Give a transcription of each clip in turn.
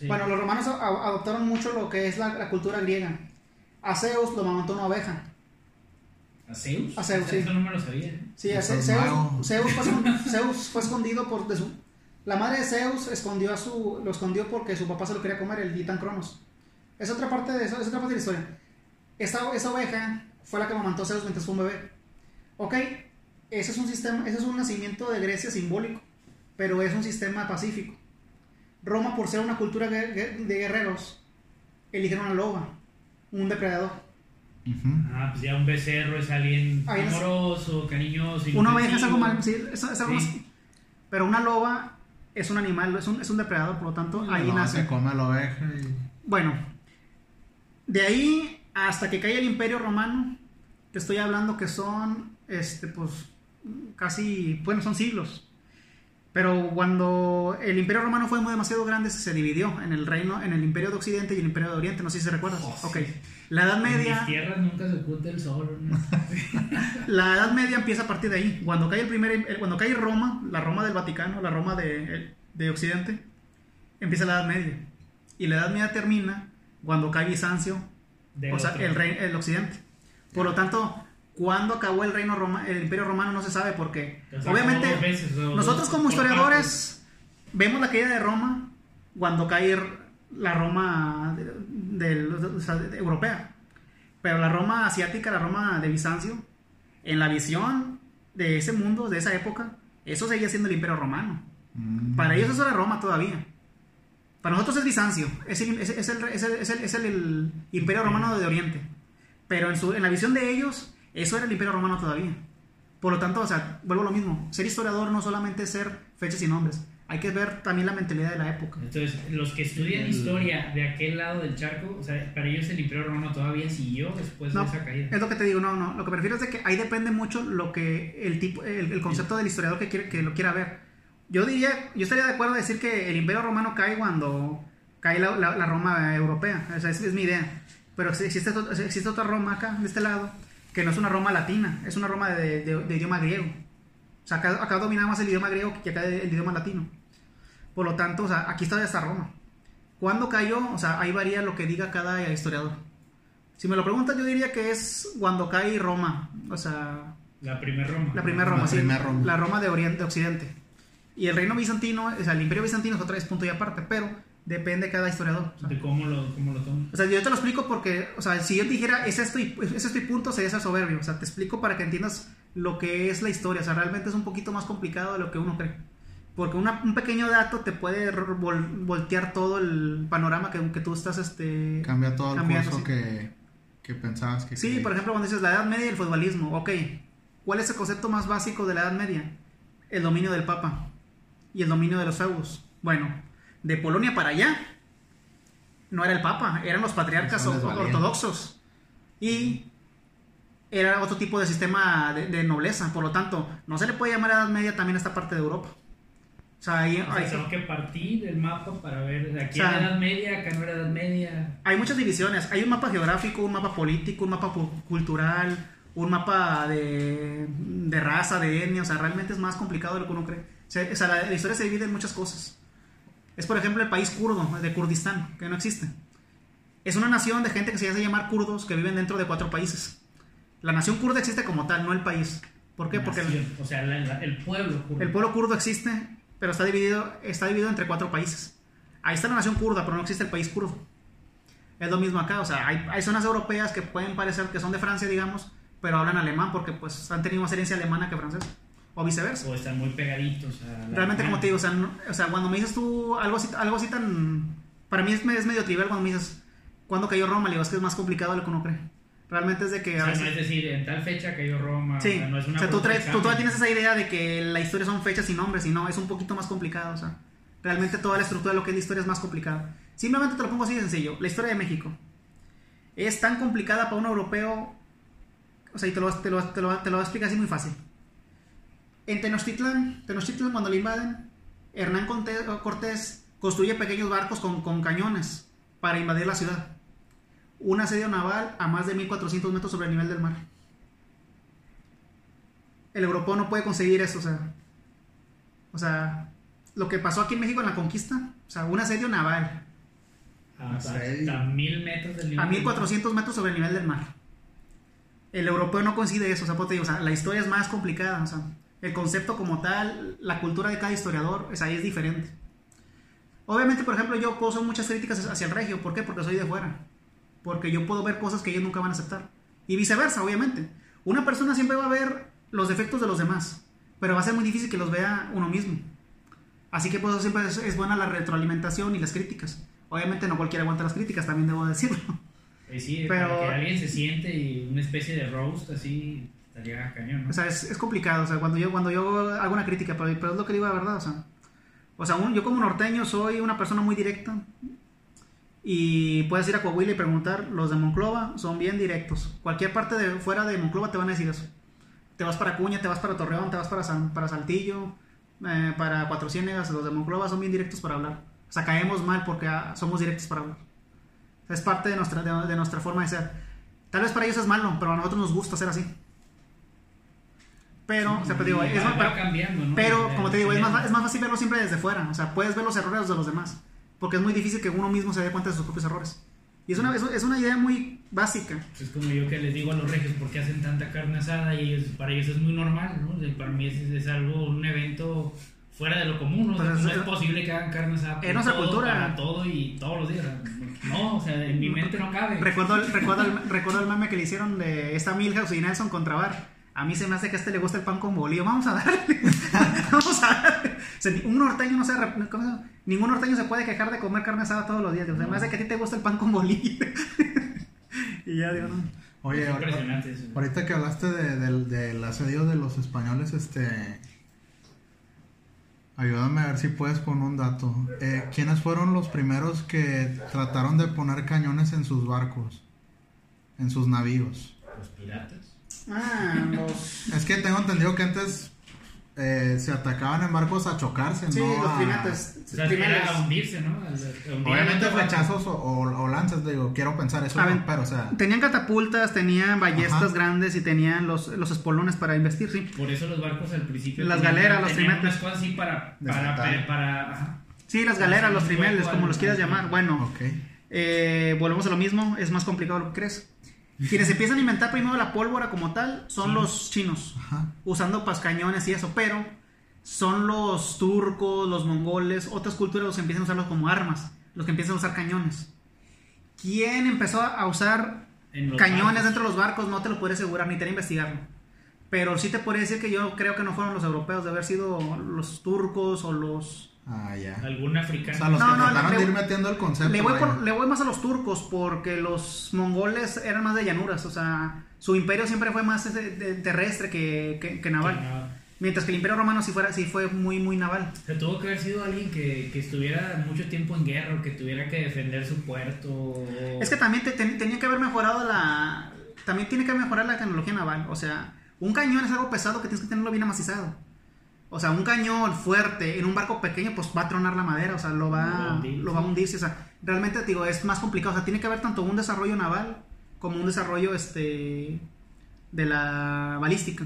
Sí. Bueno, los romanos a- a- adoptaron mucho lo que es la, la cultura griega. A Zeus lo mamantó una oveja. ¿A Zeus? A Zeus, sí. Eso no me lo sabía. Sí, a Zeus. Zeus fue, Zeus fue escondido por de su... La madre de Zeus escondió a su, lo escondió porque su papá se lo quería comer, el Titan Cronos. Es otra parte de eso, es otra parte de la historia. Esta, esta oveja fue la que mamantó Zeus mientras fue un bebé. Ok, ese es un sistema, ese es un nacimiento de Grecia simbólico, pero es un sistema pacífico. Roma, por ser una cultura de guerreros, eligieron una loba, un depredador. Ah, pues ya un becerro es alguien Ahí es- amoroso, cariñoso. Una oveja es algo mal, sí, es, es algo Sí. más- Pero una loba es un animal, es un, es un depredador, por lo tanto, ahí No, nace. se come la oveja y... Bueno, de ahí hasta que cae el Imperio Romano, te estoy hablando que son, este, pues, casi, bueno, son siglos. Pero cuando el Imperio Romano fue muy demasiado grande, se dividió en el reino, en el Imperio de Occidente y el Imperio de Oriente. No sé si se recuerdan. Oh, sí. Ok. La Edad En mis Media, tierras nunca se oculta el sol. ¿no? la Edad Media empieza a partir de ahí. Cuando cae el primer, cuando cae Roma, la Roma del Vaticano, la Roma de, de Occidente, empieza la Edad Media. Y la Edad Media termina cuando cae Bizancio, Del o sea, el, rey, el Occidente. Por lo tanto, cuando acabó el reino Roma, el Imperio Romano no se sabe porque O sea, obviamente veces, nosotros como por historiadores vemos la caída de Roma cuando cae la Roma de- del- o sea, de- europea. Pero la Roma asiática, la Roma de Bizancio, en la visión de ese mundo, de esa época, eso seguía siendo el Imperio Romano. Mm. Para ellos eso era Roma todavía. Para nosotros es Bizancio, es el, es, es el, es el- es el- es el- el Imperio Romano de Oriente. Pero en, su, en la visión de ellos, eso era el Imperio Romano todavía. Por lo tanto, o sea, vuelvo a lo mismo. Ser historiador no solamente es ser fechas y nombres. Hay que ver también la mentalidad de la época. Entonces, los que estudian historia de aquel lado del charco, o sea, para ellos el Imperio Romano todavía siguió después No, de esa caída. es lo que te digo, no, no. Lo que me refiero es de que ahí depende mucho lo que el tipo, el, el concepto del historiador que quiere, que lo quiera ver. Yo diría, yo estaría de acuerdo en decir que el Imperio Romano cae cuando cae la, la- la Roma europea. O sea, esa es mi idea. Pero existe, existe otra Roma acá, de este lado, que no es una Roma latina, es una Roma de, de- de idioma griego. O sea, acá, acá domina más el idioma griego que acá el idioma latino. Por lo tanto, o sea, aquí está esta Roma. ¿Cuándo cayó? O sea, ahí varía lo que diga cada historiador. Si me lo preguntas, yo diría que es cuando cae Roma. O sea, La primera Roma. la primera Roma, La sí. primera Roma. La Roma de Oriente, de Occidente. Y el reino bizantino, o sea, el imperio bizantino es otra vez punto y aparte, pero depende de cada historiador. O sea, De cómo lo, cómo lo toman. o sea, yo te lo explico porque, o sea, si yo te dijera es esto y, es esto y punto, sería ser soberbio. O sea, te explico para que entiendas lo que es la historia. O sea, realmente es un poquito más complicado de lo que uno cree. Porque una- un pequeño dato te puede vol- voltear todo el panorama que, que tú estás, este... Cambia todo el curso que, que pensabas que... Sí, por ejemplo, cuando dices la Edad Media y el futbolismo, ok, ¿cuál es el concepto más básico de la Edad Media? El dominio del Papa y el dominio de los feudos. Bueno, de Polonia para allá no era el Papa, eran los patriarcas o- ortodoxos y era otro tipo de sistema de, de nobleza, por lo tanto, no se le puede llamar Edad Media también a esta parte de Europa. O sea, ahí, O sea, ahí- tengo que partir del mapa para ver. de Aquí O sea, era Edad Media, acá no era Edad Media. hay muchas divisiones. Hay un mapa geográfico, un mapa político, un mapa cultural, un mapa de, de raza, de etnia. O sea, realmente es más complicado de lo que uno cree. O sea, la historia se divide en muchas cosas. Es, por ejemplo, el país kurdo, de Kurdistán, que no existe. Es una nación de gente que se hace llamar kurdos que viven dentro de cuatro países. La nación kurda existe como tal, no el país. ¿Por qué? Porque el, o sea, la- la- el pueblo. kurdo. el pueblo kurdo existe, pero está dividido, está dividido entre cuatro países. Ahí está la nación kurda, pero no existe el país kurdo. Es lo mismo acá, o sea, hay, hay zonas europeas que pueden parecer que son de Francia, digamos, pero hablan alemán porque pues han tenido más herencia alemana que francesa, o viceversa. O están muy pegaditos. a la- Realmente, como te digo, o sea, no- o sea, cuando me dices tú algo así, algo así tan... Para mí es, es medio trivial cuando me dices, ¿cuándo cayó Roma? Le digo, es que es más complicado de lo que uno cree. Realmente es de que... O a sea, veces- no es decir, en tal fecha cayó Roma. Sí, o sea, no es una o sea, tú, traes, tú todavía tienes esa idea de que la historia son fechas y nombres, y no, es un poquito más complicado, o sea, realmente toda la estructura de lo que es la historia es más complicada. Simplemente te lo pongo así de sencillo, la historia de México es tan complicada para un europeo, o sea, y te lo, te lo, te lo, te lo voy a explicar así muy fácil. En Tenochtitlan, Tenochtitlan cuando le invaden, Hernán Cortés, construye pequeños barcos con, con cañones para invadir la ciudad. Un asedio naval a más de 1400 metros sobre el nivel del mar el europeo no puede conseguir eso, o sea, o sea, lo que pasó aquí en México en la conquista, o sea, un asedio naval Hasta mil metros del nivel. A 1400 metros sobre el nivel del mar. El europeo no coincide eso, o sea, pues te digo, o sea, la historia es más complicada, o sea, el concepto como tal, la cultura de cada historiador, es ahí es diferente. Obviamente, por ejemplo, yo poso muchas críticas hacia el regio, ¿por qué? Porque soy de fuera. Porque yo puedo ver cosas que ellos nunca van a aceptar. Y viceversa, obviamente. Una persona siempre va a ver los defectos de los demás, pero va a ser muy difícil que los vea uno mismo. Así que por eso siempre es, es buena la retroalimentación y las críticas. Obviamente no cualquiera aguanta las críticas, también debo decirlo. Pues sí, Pero- para que alguien se siente y una especie de roast así, estaría cañón. O sea, es, es complicado, cuando yo, hago una crítica, pero, es lo que digo la verdad, o sea. Yo como norteño soy una persona muy directa. Y puedes ir a Coahuila y preguntar, los de Monclova son bien directos. Cualquier parte de fuera de Monclova te van a decir eso. Te vas para Cuña, te vas para Torreón, te vas para, Saltillo, eh, para Cuatro Ciénegas, los de Monclova son bien directos para hablar. O sea, caemos mal porque ah, somos directos para hablar. Es parte de de, de nuestra forma de ser. Tal vez para ellos es malo, pero a nosotros nos gusta ser así. Pero, o sea, pues digo, es más, pero, cambiando, ¿no? pero, como te digo, es más, es más fácil verlo siempre desde fuera. O sea, puedes ver los errores de los demás. Porque es muy difícil que uno mismo se dé cuenta de sus propios errores. Y es una, es, es una idea muy básica. Pues es como yo que les digo a los regios por qué hacen tanta carne asada y ellos- para ellos es muy normal, ¿no? O sea, para mí es, es algo, un evento fuera de lo común, ¿no? O sea, Pues ¿cómo es- es posible que hagan carne asada en nuestra cultura. para todo y todos los días? No, o sea, en mi mente no cabe. Recuerdo el, recuerdo, el, recuerdo el meme que le hicieron de esta Milhouse y Nelson contra Bar. A mí se me hace que a este le gusta el pan con bolillo. Vamos a darle. Vamos a darle. O sea, un norteño no se... ¿cómo? Ningún norteño se puede quejar de comer carne asada todos los días. O sea, me hace que a ti te gusta el pan con bolillo. y ya digo, no. Oye, es impresionante eso. ahorita que hablaste de- del, del asedio de los españoles, este. Ayúdame a ver si puedes con un dato. Eh, ¿Quiénes fueron los primeros que trataron de poner cañones en sus barcos? En sus navíos. Los piratas. Ah, los... Es que tengo entendido que antes eh, se atacaban en barcos a chocarse, Sí, ¿no? los A- primates. O sea, primeros. era a hundirse, ¿no? A- a hundir Obviamente flechazos o, o- o lanzas, digo, quiero pensar eso, no, pero o sea, Tenían catapultas, tenían ballestas Ajá. grandes y tenían los, los espolones para investir, sí. Por eso los barcos al principio. Las tenían- galeras, los unas cosas así para. Para. para, para- ajá. Sí, las galeras, los trimeles, como los quieras llamar. Bueno, ok. eh, volvemos a lo mismo, es más complicado lo que crees. Quienes empiezan a inventar primero la pólvora como tal son los chinos, Ajá. usando pues cañones y eso, pero son los turcos, los mongoles, otras culturas los que empiezan a usarlos como armas, los que empiezan a usar cañones. ¿Quién empezó a usar cañones barcos. dentro de los barcos? No te lo puedo asegurar, ni te que investigarlo. Pero sí te podría decir que yo creo que no fueron los europeos, de haber sido los turcos o los... Ah, ya. Algún O africano. sea, los No, que no, trataron le- de ir metiendo el concepto. Le voy, vaya. por- le voy más a los turcos porque los mongoles eran más de llanuras, o sea, su imperio siempre fue más de- de- terrestre que, que- que naval. Que Mientras que el imperio romano sí, fuera, sí fue muy, muy naval. O sea, tuvo que haber sido alguien que, que estuviera mucho tiempo en guerra o que tuviera que defender su puerto. o- Es que también te- te- tenía que haber mejorado la... También tiene que mejorar la tecnología naval. O sea, un cañón es algo pesado que tienes que tenerlo bien amacizado. O sea, un cañón fuerte en un barco pequeño, pues va a tronar la madera, o sea, lo Lo va va, a hundir, lo va a hundirse. O sea, realmente, te digo, es más complicado. O sea, tiene que haber tanto un desarrollo naval como un desarrollo este de la balística.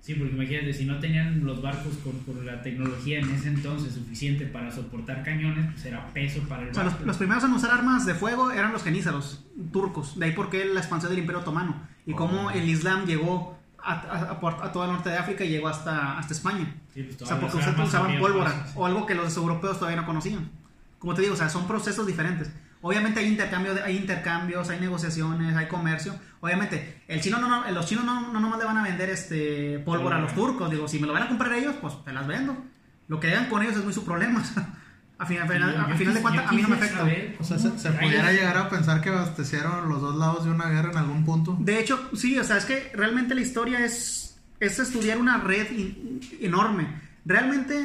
Sí, porque imagínate, si no tenían los barcos con, con la tecnología en ese entonces suficiente para soportar cañones, pues era peso para el O sea, los, barco. los primeros en usar armas de fuego eran los genízaros, turcos. De ahí por qué la expansión del Imperio Otomano. Y cómo Oh. el Islam llegó a, a, a el norte de África y llegó hasta, hasta España. Sí, pues, O sea, porque las usaban, pólvora. pasos. O algo que los europeos todavía no conocían. Como te digo, o sea, son procesos diferentes. Obviamente hay intercambio, de- hay intercambios, hay negociaciones, hay comercio. Obviamente, el chino no, no- los chinos no, no nomás le van a vender este pólvora a los turcos. Digo, si me lo van a comprar ellos, pues te las vendo. Lo que hagan con ellos es muy su problema. a final, a a de cuentas, a mí no me afecta. saber O sea, se, pudiera llegar a pensar que abastecieron los dos lados de una guerra en algún punto. De hecho, sí, o sea, es que realmente la historia es, es estudiar una red in- enorme. Realmente,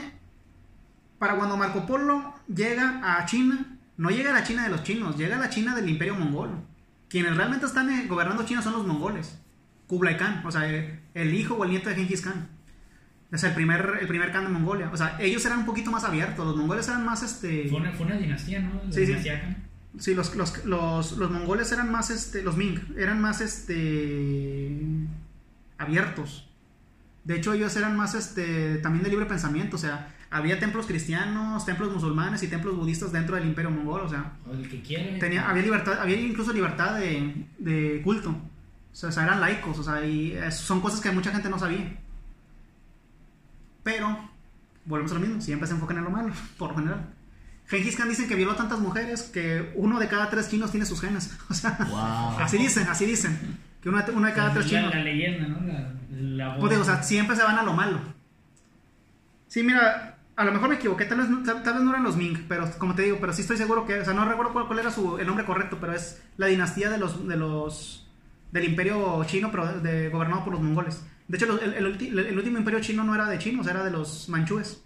para cuando Marco Polo llega a China, no llega a la China de los chinos, llega a la China del Imperio Mongol. Quienes realmente están eh, gobernando China son los mongoles. Kublai Khan, o sea, el hijo o el nieto de Genghis Khan. Es el primer, el primer Khan de Mongolia. O sea, ellos eran un poquito más abiertos, los mongoles eran más este. Fue una, fue una dinastía, ¿no? La Sí, sí. dinastía Khan. Sí, los, los, los, los mongoles eran más, este, los Ming, eran más, este, abiertos. De hecho, ellos eran más este, también de libre pensamiento, o sea, había templos cristianos, templos musulmanes y templos budistas dentro del imperio mongol, o sea, O el que quiere. tenía, había libertad, había incluso libertad de, de culto. O sea, o sea, eran laicos, o sea, y eh, son cosas que mucha gente no sabía. Pero, volvemos a lo mismo, siempre se enfocan en lo malo, por lo general. Gengis Khan dicen que violó tantas mujeres que uno de cada tres chinos tiene sus genes. O sea, Wow. así dicen, así dicen. Que uno de, uno de cada tres la, chinos. la leyenda, ¿no? La, la voz. Pues o sea, siempre se van a lo malo. Sí, mira, a lo mejor me equivoqué, tal vez, no- tal, tal vez no eran los Ming, pero como te digo, pero sí estoy seguro que, o sea, no recuerdo cuál, cuál era su, el nombre correcto, pero es la dinastía de los, de los, del imperio chino, pero de, de- gobernado por los mongoles. De hecho, el, el último imperio chino no era de chinos, era de los manchúes.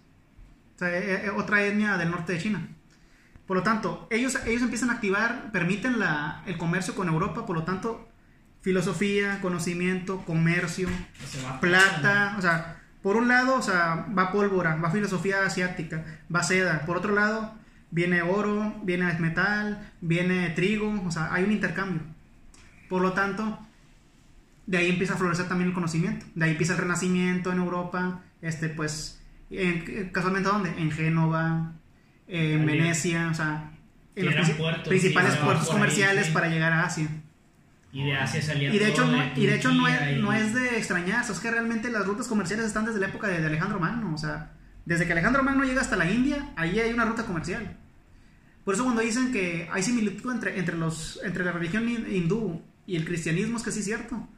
O sea, eh, eh, otra etnia del norte de China. Por lo tanto, ellos, ellos empiezan a activar, permiten la, el comercio con Europa, por lo tanto, filosofía, conocimiento, comercio, Se va plata, o sea, por un lado, o sea, va pólvora, va filosofía asiática, va seda, por otro lado, viene oro, viene metal, viene trigo, o sea, hay un intercambio. Por lo tanto, de ahí empieza a florecer también el conocimiento, de ahí empieza el renacimiento en Europa, este, pues, en, casualmente ¿dónde? En Génova, en. Venecia, o sea, en los puertos, principales sí, puertos ahí, comerciales sí. para llegar a Asia. Y de Asia salía Y de hecho, no, y de hecho no, es, y- no es de extrañarse, es que realmente las rutas comerciales están desde la época de, de Alejandro Magno. O sea, desde que Alejandro Magno llega hasta la India, ahí hay una ruta comercial. Por eso cuando dicen que hay similitud entre, entre, los, entre la religión hin- hindú y el cristianismo, es que sí es cierto.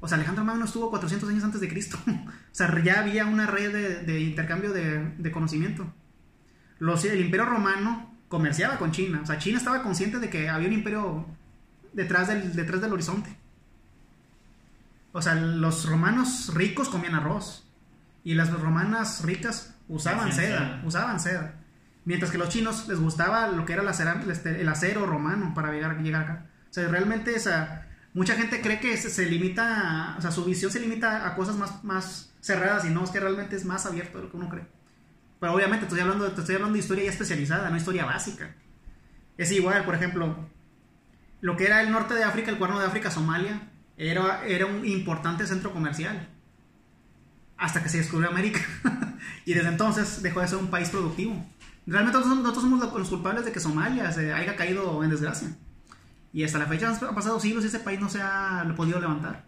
O sea, Alejandro Magno estuvo 400 años antes de Cristo. o sea, ya había una red de, de intercambio de, de conocimiento. Los, el imperio romano comerciaba con China. O sea, China estaba consciente de que había un imperio detrás del, detrás del horizonte. O sea, los romanos ricos comían arroz. Y las romanas ricas usaban seda, usaban seda. Mientras que los chinos les gustaba lo que era la cera- el acero romano para llegar, llegar acá. O sea, realmente esa, mucha gente cree que se, limita, o sea, su visión se limita a cosas más, más cerradas y no, es que realmente es más abierto de lo que uno cree. Pero obviamente estoy hablando, te estoy hablando de historia ya especializada, no historia básica. Es igual, por ejemplo, lo que era el norte de África, el cuerno de África, Somalia, era, era un importante centro comercial. Hasta que se descubrió América. y desde entonces dejó de ser un país productivo. Realmente nosotros somos los culpables de que Somalia se haya caído en desgracia. Y hasta la fecha han pasado siglos y ese país no se ha podido levantar.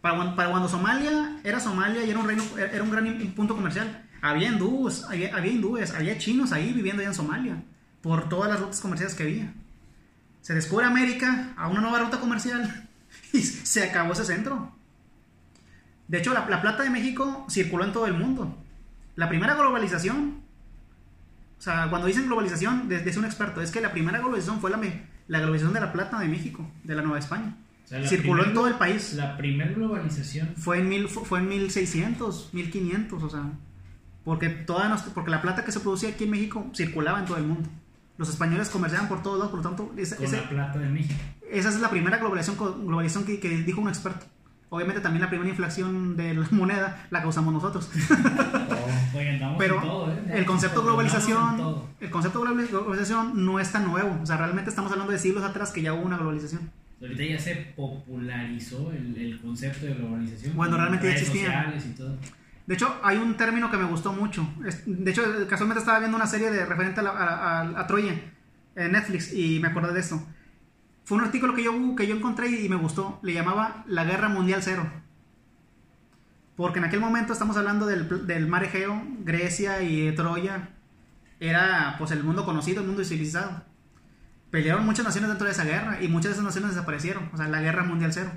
Para, cuan- para cuando Somalia era Somalia y era un, reino, era un gran punto comercial, había hindúes, había, hindúes, había chinos ahí viviendo allá en Somalia, por todas las rutas comerciales que había. Se descubre América a una nueva ruta comercial y se acabó ese centro. De hecho, la, la plata de México circuló en todo el mundo. La primera globalización, o sea, cuando dicen globalización, de- dice un experto, es que la primera globalización fue la, la globalización de la plata de México, de la Nueva España. O sea, la circuló en todo el país. La primera globalización. Fue en, mil, fue en 1600, 1500, o sea, porque, toda nos- porque la plata que se producía aquí en México circulaba en todo el mundo. Los españoles comerciaban por todos lados, por lo tanto, esa, Con la plata de México. esa es la primera globalización, globalización que, que dijo un experto. Obviamente también la primera inflación de la moneda la causamos nosotros. Oye, andamos Pero todo, ¿eh? el concepto de globalización, el concepto de globalización no es tan nuevo. O sea, realmente estamos hablando de siglos atrás que ya hubo una globalización. Ahorita ya se popularizó el, el concepto de globalización. Bueno, realmente ya existía. sociales y todo. De hecho, hay un término que me gustó mucho. De hecho, casualmente estaba viendo una serie de referente a, la- a- a- a Troya en Netflix y me acordé de esto. Fue un artículo que yo, que yo encontré y me gustó. Le llamaba La Guerra Mundial Cero. Porque en aquel momento estamos hablando del, del mar Egeo, Grecia y Troya. Era pues el mundo conocido, el mundo civilizado. Pelearon muchas naciones dentro de esa guerra y muchas de esas naciones desaparecieron. O sea, la Guerra Mundial Cero.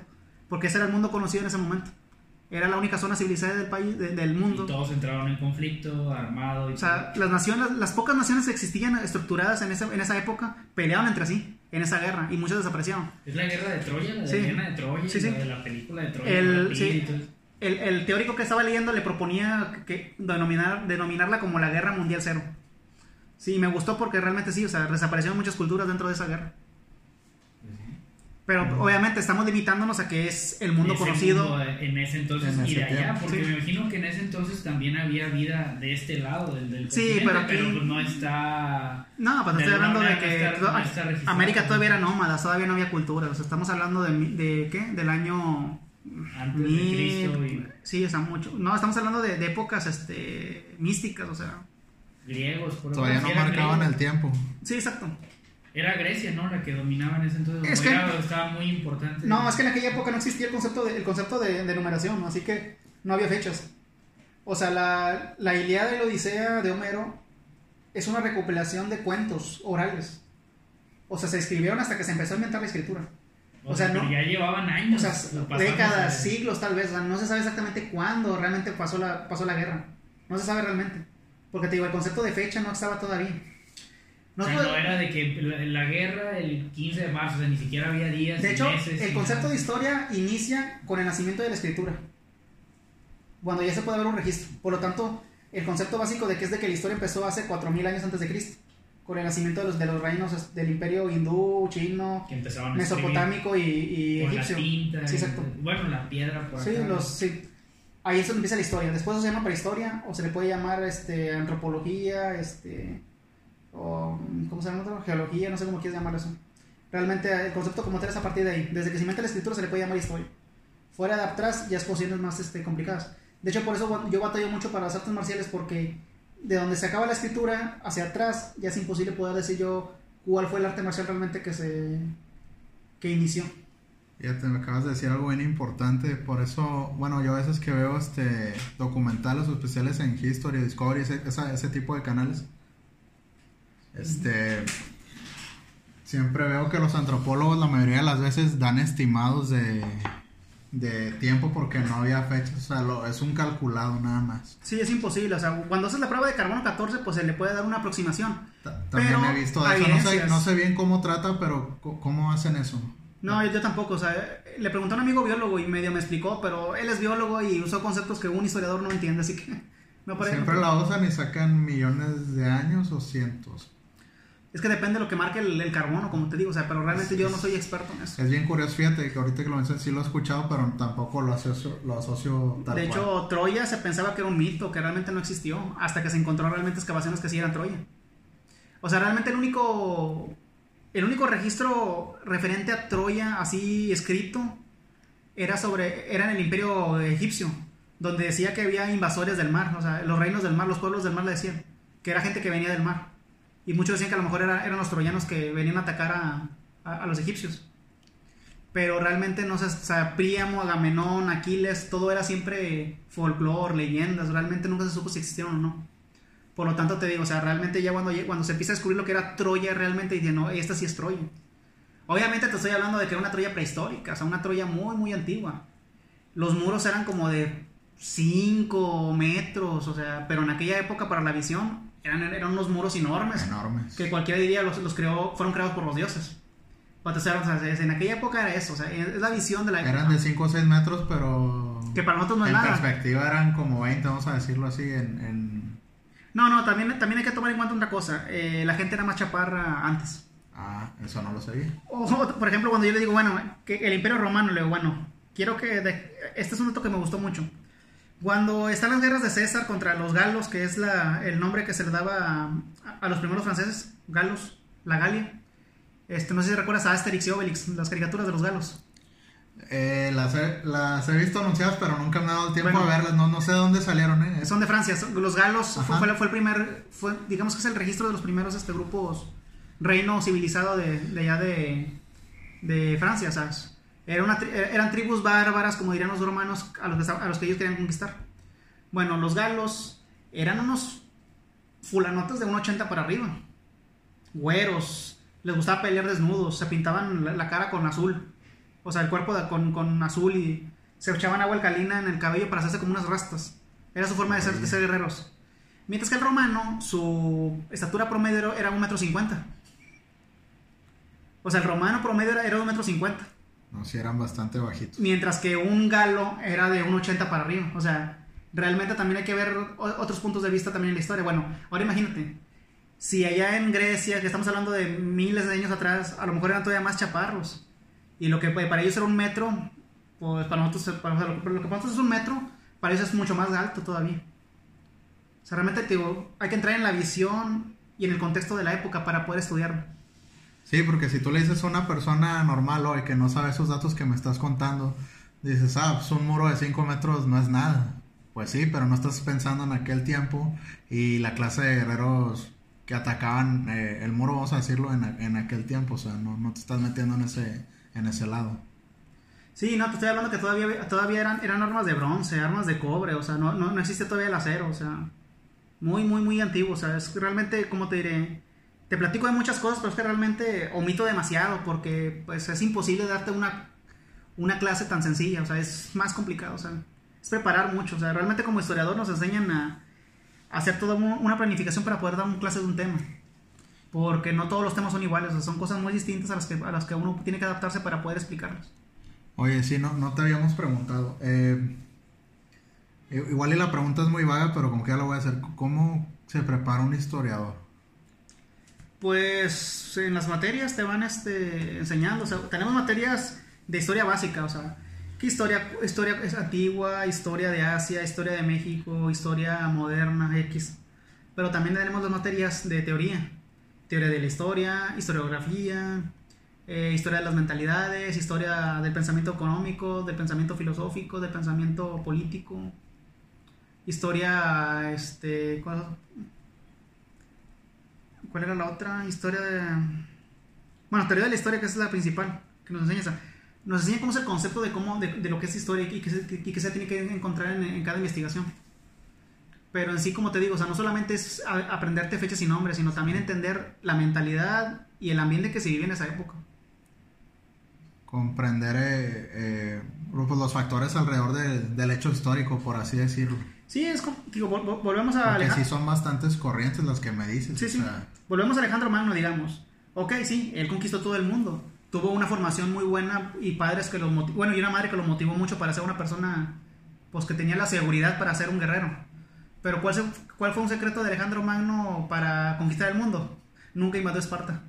Porque ese era el mundo conocido en ese momento. Era la única zona civilizada del país, de- del mundo. Y todos entraron en conflicto, armado y O sea, las naciones, las pocas naciones que existían estructuradas en esa, en esa época peleaban entre sí en esa guerra y muchas desaparecieron. Es la guerra de Troya, la de Sí. De Troya, Sí, sí. la de la película de Troya. El-. El, el teórico que estaba leyendo le proponía que denominar, denominarla como la Guerra Mundial Cero. Sí, me gustó porque realmente sí, o sea, desaparecieron muchas culturas dentro de esa guerra. Pero obviamente estamos limitándonos a que es el mundo Ese conocido. mundo, eh, en ese entonces En y de allá, porque sí. me imagino que en ese entonces también había vida de este lado del, del Sí, pero aquí- pues no está No, pues estoy hablando de que no está- to- no está registrado. América todavía era nómada, todavía no había cultura. O sea, estamos hablando de, mi- de ¿qué? Del año Antes de Cristo y Sí, o sea, mucho. No, estamos hablando de, de épocas este, místicas, o sea. griegos. por Todavía no marcaban el tiempo. Sí, exacto. Era Grecia, ¿no? La que dominaba en ese entonces. Es o que- era- estaba muy importante. No, es que en aquella época no existía el concepto de, el concepto de, de numeración, ¿no? así que no había fechas. O sea, la, la Ilíada y la Odisea de Homero es una recopilación de cuentos orales. O sea, se escribieron hasta que se empezó a inventar la escritura. o sea, pero no- ya llevaban O años. sea, lo pasamos décadas, siglos tal vez. O sea, no se sabe exactamente cuándo realmente pasó la, pasó la guerra. No se sabe realmente. Porque te digo, el concepto de fecha no estaba todavía. O sea, Nosotros- no era de que la, guerra el 15 de marzo, o sea, ni siquiera había días. De hecho, meses el concepto nada. de historia inicia con el nacimiento de la escritura. Cuando ya se puede ver un registro. Por lo tanto, el concepto básico de que es de que la historia empezó hace 4000 años antes de Cristo. Con el nacimiento de los, de los reinos del imperio hindú, chino, que mesopotámico y, y con egipcio. la tinta. Sí, exacto. bueno, la piedra por Sí, acá. los, sí. Ahí es donde empieza la historia. Después se llama prehistoria o se le puede llamar este, antropología, este, o, ¿cómo se llama? otro? Geología, no sé cómo quieres llamarlo eso. Realmente el concepto como tal es a partir de ahí. Desde que se inventa la escritura se le puede llamar historia. Fuera de atrás ya es posiciones más este, complicadas. De hecho, por eso yo batallo mucho para las artes marciales porque de donde se acaba la escritura hacia atrás ya es imposible poder decir yo cuál fue el arte marcial realmente que se que inició. Ya te acabas de decir algo bien importante, por eso, bueno, yo a veces que veo este documentales o especiales en History, Discovery, ese, esa- ese tipo de canales, este, siempre veo que los antropólogos la mayoría de las veces dan estimados de, de tiempo porque no había fechas, o sea, lo- es un calculado nada más. Sí, es imposible. O sea, cuando haces la prueba de carbono 14, pues se le puede dar una aproximación. Ta- También Pero he visto eso, no sé, evidencias. no sé bien cómo trata, pero cómo hacen eso. No, yo, tampoco. O sea, le pregunté a un amigo biólogo y medio me explicó, pero él es biólogo y usó conceptos que un historiador no entiende, así que no parece. Siempre la usan y sacan millones de años o cientos. Es que depende de lo que marque el, el carbono, como te digo. O sea, pero realmente yo no soy experto en eso. Es bien curioso, fíjate que ahorita que lo mencionas sí lo he escuchado, pero tampoco lo asocio, lo asocio tal De cual. hecho, Troya se pensaba que era un mito, que realmente no existió, hasta que se encontró realmente excavaciones que sí eran Troya. O sea, realmente el único, el único registro referente a Troya así escrito era sobre, era en el imperio egipcio, donde decía que había invasores del mar, o sea, los reinos del mar, los pueblos del mar le decían, que era gente que venía del mar. Y muchos decían que a lo mejor era- eran los troyanos que venían a atacar a, a- los egipcios. Pero realmente no sé, o sea, Príamo, Agamenón, Aquiles, todo era siempre folclore, leyendas, realmente nunca se supo si existieron o no. Por lo tanto te digo, o sea, realmente ya cuando, cuando se empieza a descubrir lo que era Troya realmente, dicen, no, esta sí es Troya. Obviamente te estoy hablando de que era una Troya prehistórica, o sea, una Troya muy, muy antigua. Los muros eran como de 5 metros, o sea, pero en aquella época para la visión eran, eran unos muros enormes Enormes. que cualquiera diría los, los creó, fueron creados por los dioses. O sea, en aquella época era eso, o sea, es la visión de la época. Eran de 5 o 6 metros, pero Que para nosotros no es en nada. perspectiva eran como 20, vamos a decirlo así, en... en- No, no, también, también hay que tomar en cuenta otra cosa. eh, la gente era más chaparra antes. Ah, eso no lo sabía. O, por ejemplo, cuando yo le digo, bueno, que el Imperio Romano, le digo, bueno, quiero que... de- este es un dato que me gustó mucho. Cuando están las guerras de César contra los galos, que es la, el nombre que se le daba a, a los primeros franceses, galos, la Galia. Este, no sé si recuerdas a Asterix y Obelix, las caricaturas de los galos. Eh, las, he, las he visto anunciadas, pero nunca me he dado el tiempo Bueno. a verlas. No, no sé de dónde salieron, ¿eh? Son de Francia. son- Los galos fue, Ajá. fue- fue el primer, fue, digamos que es el registro de los primeros este, grupos reino civilizado de, de allá de, de Francia, ¿sabes? Tri- eran tribus bárbaras, como dirían los romanos, a los, que, ellos querían conquistar. Bueno, los galos eran unos fulanotes de 1,80 para arriba. Güeros. Les gustaba pelear desnudos. Se pintaban la, cara con azul. O sea, el cuerpo con, azul y se echaban agua alcalina en el cabello para hacerse como unas rastas. Era su forma de ser, guerreros. Mientras que el romano, su estatura promedio era un metro cincuenta. O sea, el romano promedio era, era de un metro cincuenta. No, eran bastante bajitos. Mientras que un galo era de un 80 para arriba. O sea, realmente también hay que ver otros puntos de vista también en la historia. Bueno, ahora imagínate. Si allá en Grecia, que estamos hablando de miles de años atrás, a lo mejor eran todavía más chaparros. Y lo que para ellos era un metro, pues para nosotros, para, lo, que- para nosotros es un metro, para ellos es mucho más alto todavía. O sea, realmente te digo, hay que entrar en la visión y en el contexto de la época para poder estudiarlo. Sí, porque si tú le dices a una persona normal hoy que no sabe esos datos que me estás contando, dices, ah, pues un muro de 5 metros no es nada. Pues sí, pero no estás pensando en aquel tiempo y la clase de guerreros que atacaban eh, el muro, vamos a decirlo, en, en aquel tiempo. O sea, no, no te estás metiendo en ese, en ese lado. Sí, no, te estoy hablando que todavía, todavía eran, eran armas de bronce, armas de cobre, o sea, no, no, no existe todavía el acero, o sea, muy, muy, muy antiguo, o sea, es realmente, como te diré, te platico de muchas cosas, pero es que realmente omito demasiado porque pues es imposible darte una, una clase tan sencilla, o sea, es más complicado, o sea, es preparar mucho, o sea, realmente como historiador nos enseñan a, hacer toda un- una planificación para poder dar una clase de un tema. Porque no todos los temas son iguales, o sea, son cosas muy distintas a las que, a las que uno tiene que adaptarse para poder explicarlas. Oye, sí, no, no te habíamos preguntado. Eh, igual y la pregunta es muy vaga, pero como que ya lo voy a hacer. ¿Cómo se prepara un historiador? Pues en las materias te van este, enseñando, o sea, tenemos materias de historia básica, o sea, historia, historia antigua, historia de Asia, historia de México, historia moderna, X. Pero también tenemos las materias de teoría, teoría de la historia, historiografía, eh, historia de las mentalidades, historia del pensamiento económico, del pensamiento filosófico, del pensamiento político, historia, este, ¿cuál, cuál era la otra? Historia de... Bueno, teoría de la historia, que es la principal, que nos enseña. Nos enseña cómo es el concepto de cómo de, lo que es historia y que se, tiene que encontrar en, cada investigación. Pero en sí, como te digo, o sea, no solamente es aprenderte fechas y nombres, sino también entender la mentalidad y el ambiente que se vive en esa época. Comprender eh, eh, los factores alrededor del hecho histórico, por así decirlo. Sí, es como, digo, vol- vol- volvemos a Porque Alejandro. sí son bastantes corrientes las que me dices. Sí, o sí. sea, Volvemos a Alejandro Magno, digamos. Ok, sí, él conquistó todo el mundo. Tuvo una formación muy buena y padres que lo motivó. Bueno, y una madre que lo motivó mucho para ser una persona, pues que tenía la seguridad para ser un guerrero. Pero ¿cuál, se- cuál fue un secreto de Alejandro Magno para conquistar el mundo? Nunca invadió Esparta.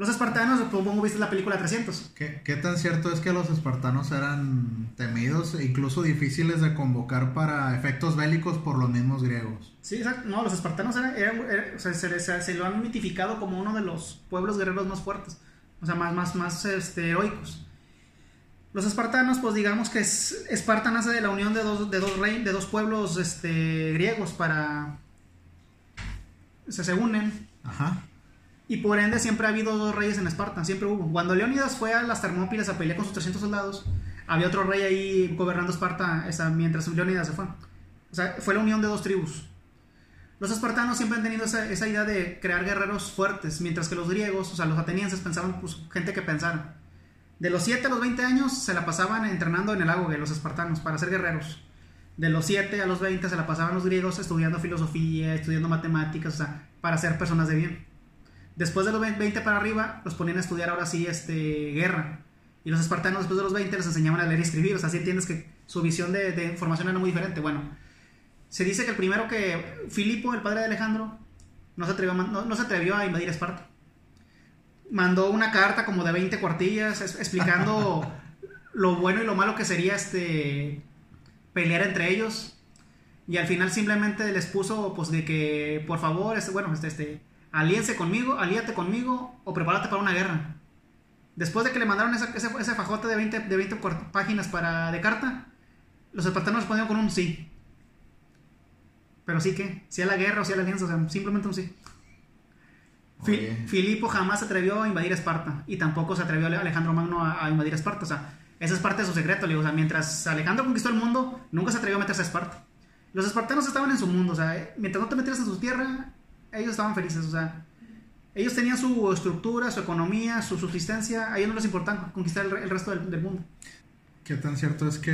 Los espartanos, supongo viste la película 300. ¿qué, qué tan cierto es que los espartanos eran temidos e incluso difíciles de convocar para efectos bélicos por los mismos griegos? Sí, exacto. No, los espartanos eran, eran- eran- o sea, se, lo han mitificado como uno de los pueblos guerreros más fuertes, o sea, más, más, más este, heroicos. Los espartanos, pues digamos que es, Esparta nace de la unión de dos, de dos, rey, de dos pueblos este, griegos para... Se unen Ajá. Y por ende siempre ha habido dos reyes en Esparta, siempre hubo. Cuando Leónidas fue a las Termópilas a pelear con sus 300 soldados, había otro rey ahí gobernando Esparta esa, mientras Leónidas se fue. O sea, fue la unión de dos tribus. Los espartanos siempre han tenido esa, idea de crear guerreros fuertes, mientras que los griegos, o sea, los atenienses pensaban, pues, gente que pensara. De los 7 a los 20 años se la pasaban entrenando en el ágoge, los espartanos, para ser guerreros. De los 7 a los 20 se la pasaban los griegos estudiando filosofía, estudiando matemáticas, o sea, para ser personas de bien. Después de los 20 para arriba, los ponían a estudiar ahora sí este, guerra. Y los espartanos después de los 20 les enseñaban a leer y escribir. O sea, así entiendes que su visión de, de información era muy diferente. Bueno, se dice que el primero que Filipo, el padre de Alejandro, no se atrevió no, no se atrevió a invadir Esparta. Mandó una carta como de 20 cuartillas es- explicando lo bueno y lo malo que sería este pelear entre ellos. Y al final simplemente les puso pues de que por favor, este, bueno, este, este, alíense conmigo, alíate conmigo o prepárate para una guerra. Después de que le mandaron esa- ese, ese fajote de 20, de 20 cuart- páginas para, de carta, los espartanos respondieron con un sí. Pero sí que, sí a la guerra o sí a la alianza, o sea, simplemente un sí. Filipo jamás se atrevió a invadir Esparta y tampoco se atrevió Alejandro Magno a, a invadir Esparta. O sea, esa es parte de su secreto. le digo, O sea, mientras Alejandro conquistó el mundo, nunca se atrevió a meterse a Esparta. Los espartanos estaban en su mundo. O sea, eh, mientras no te metieras en su tierra, ellos estaban felices. O sea, ellos tenían su estructura, su economía, su subsistencia. A ellos no les importaba conquistar el, re- el resto del, del mundo. ¿Qué tan cierto es que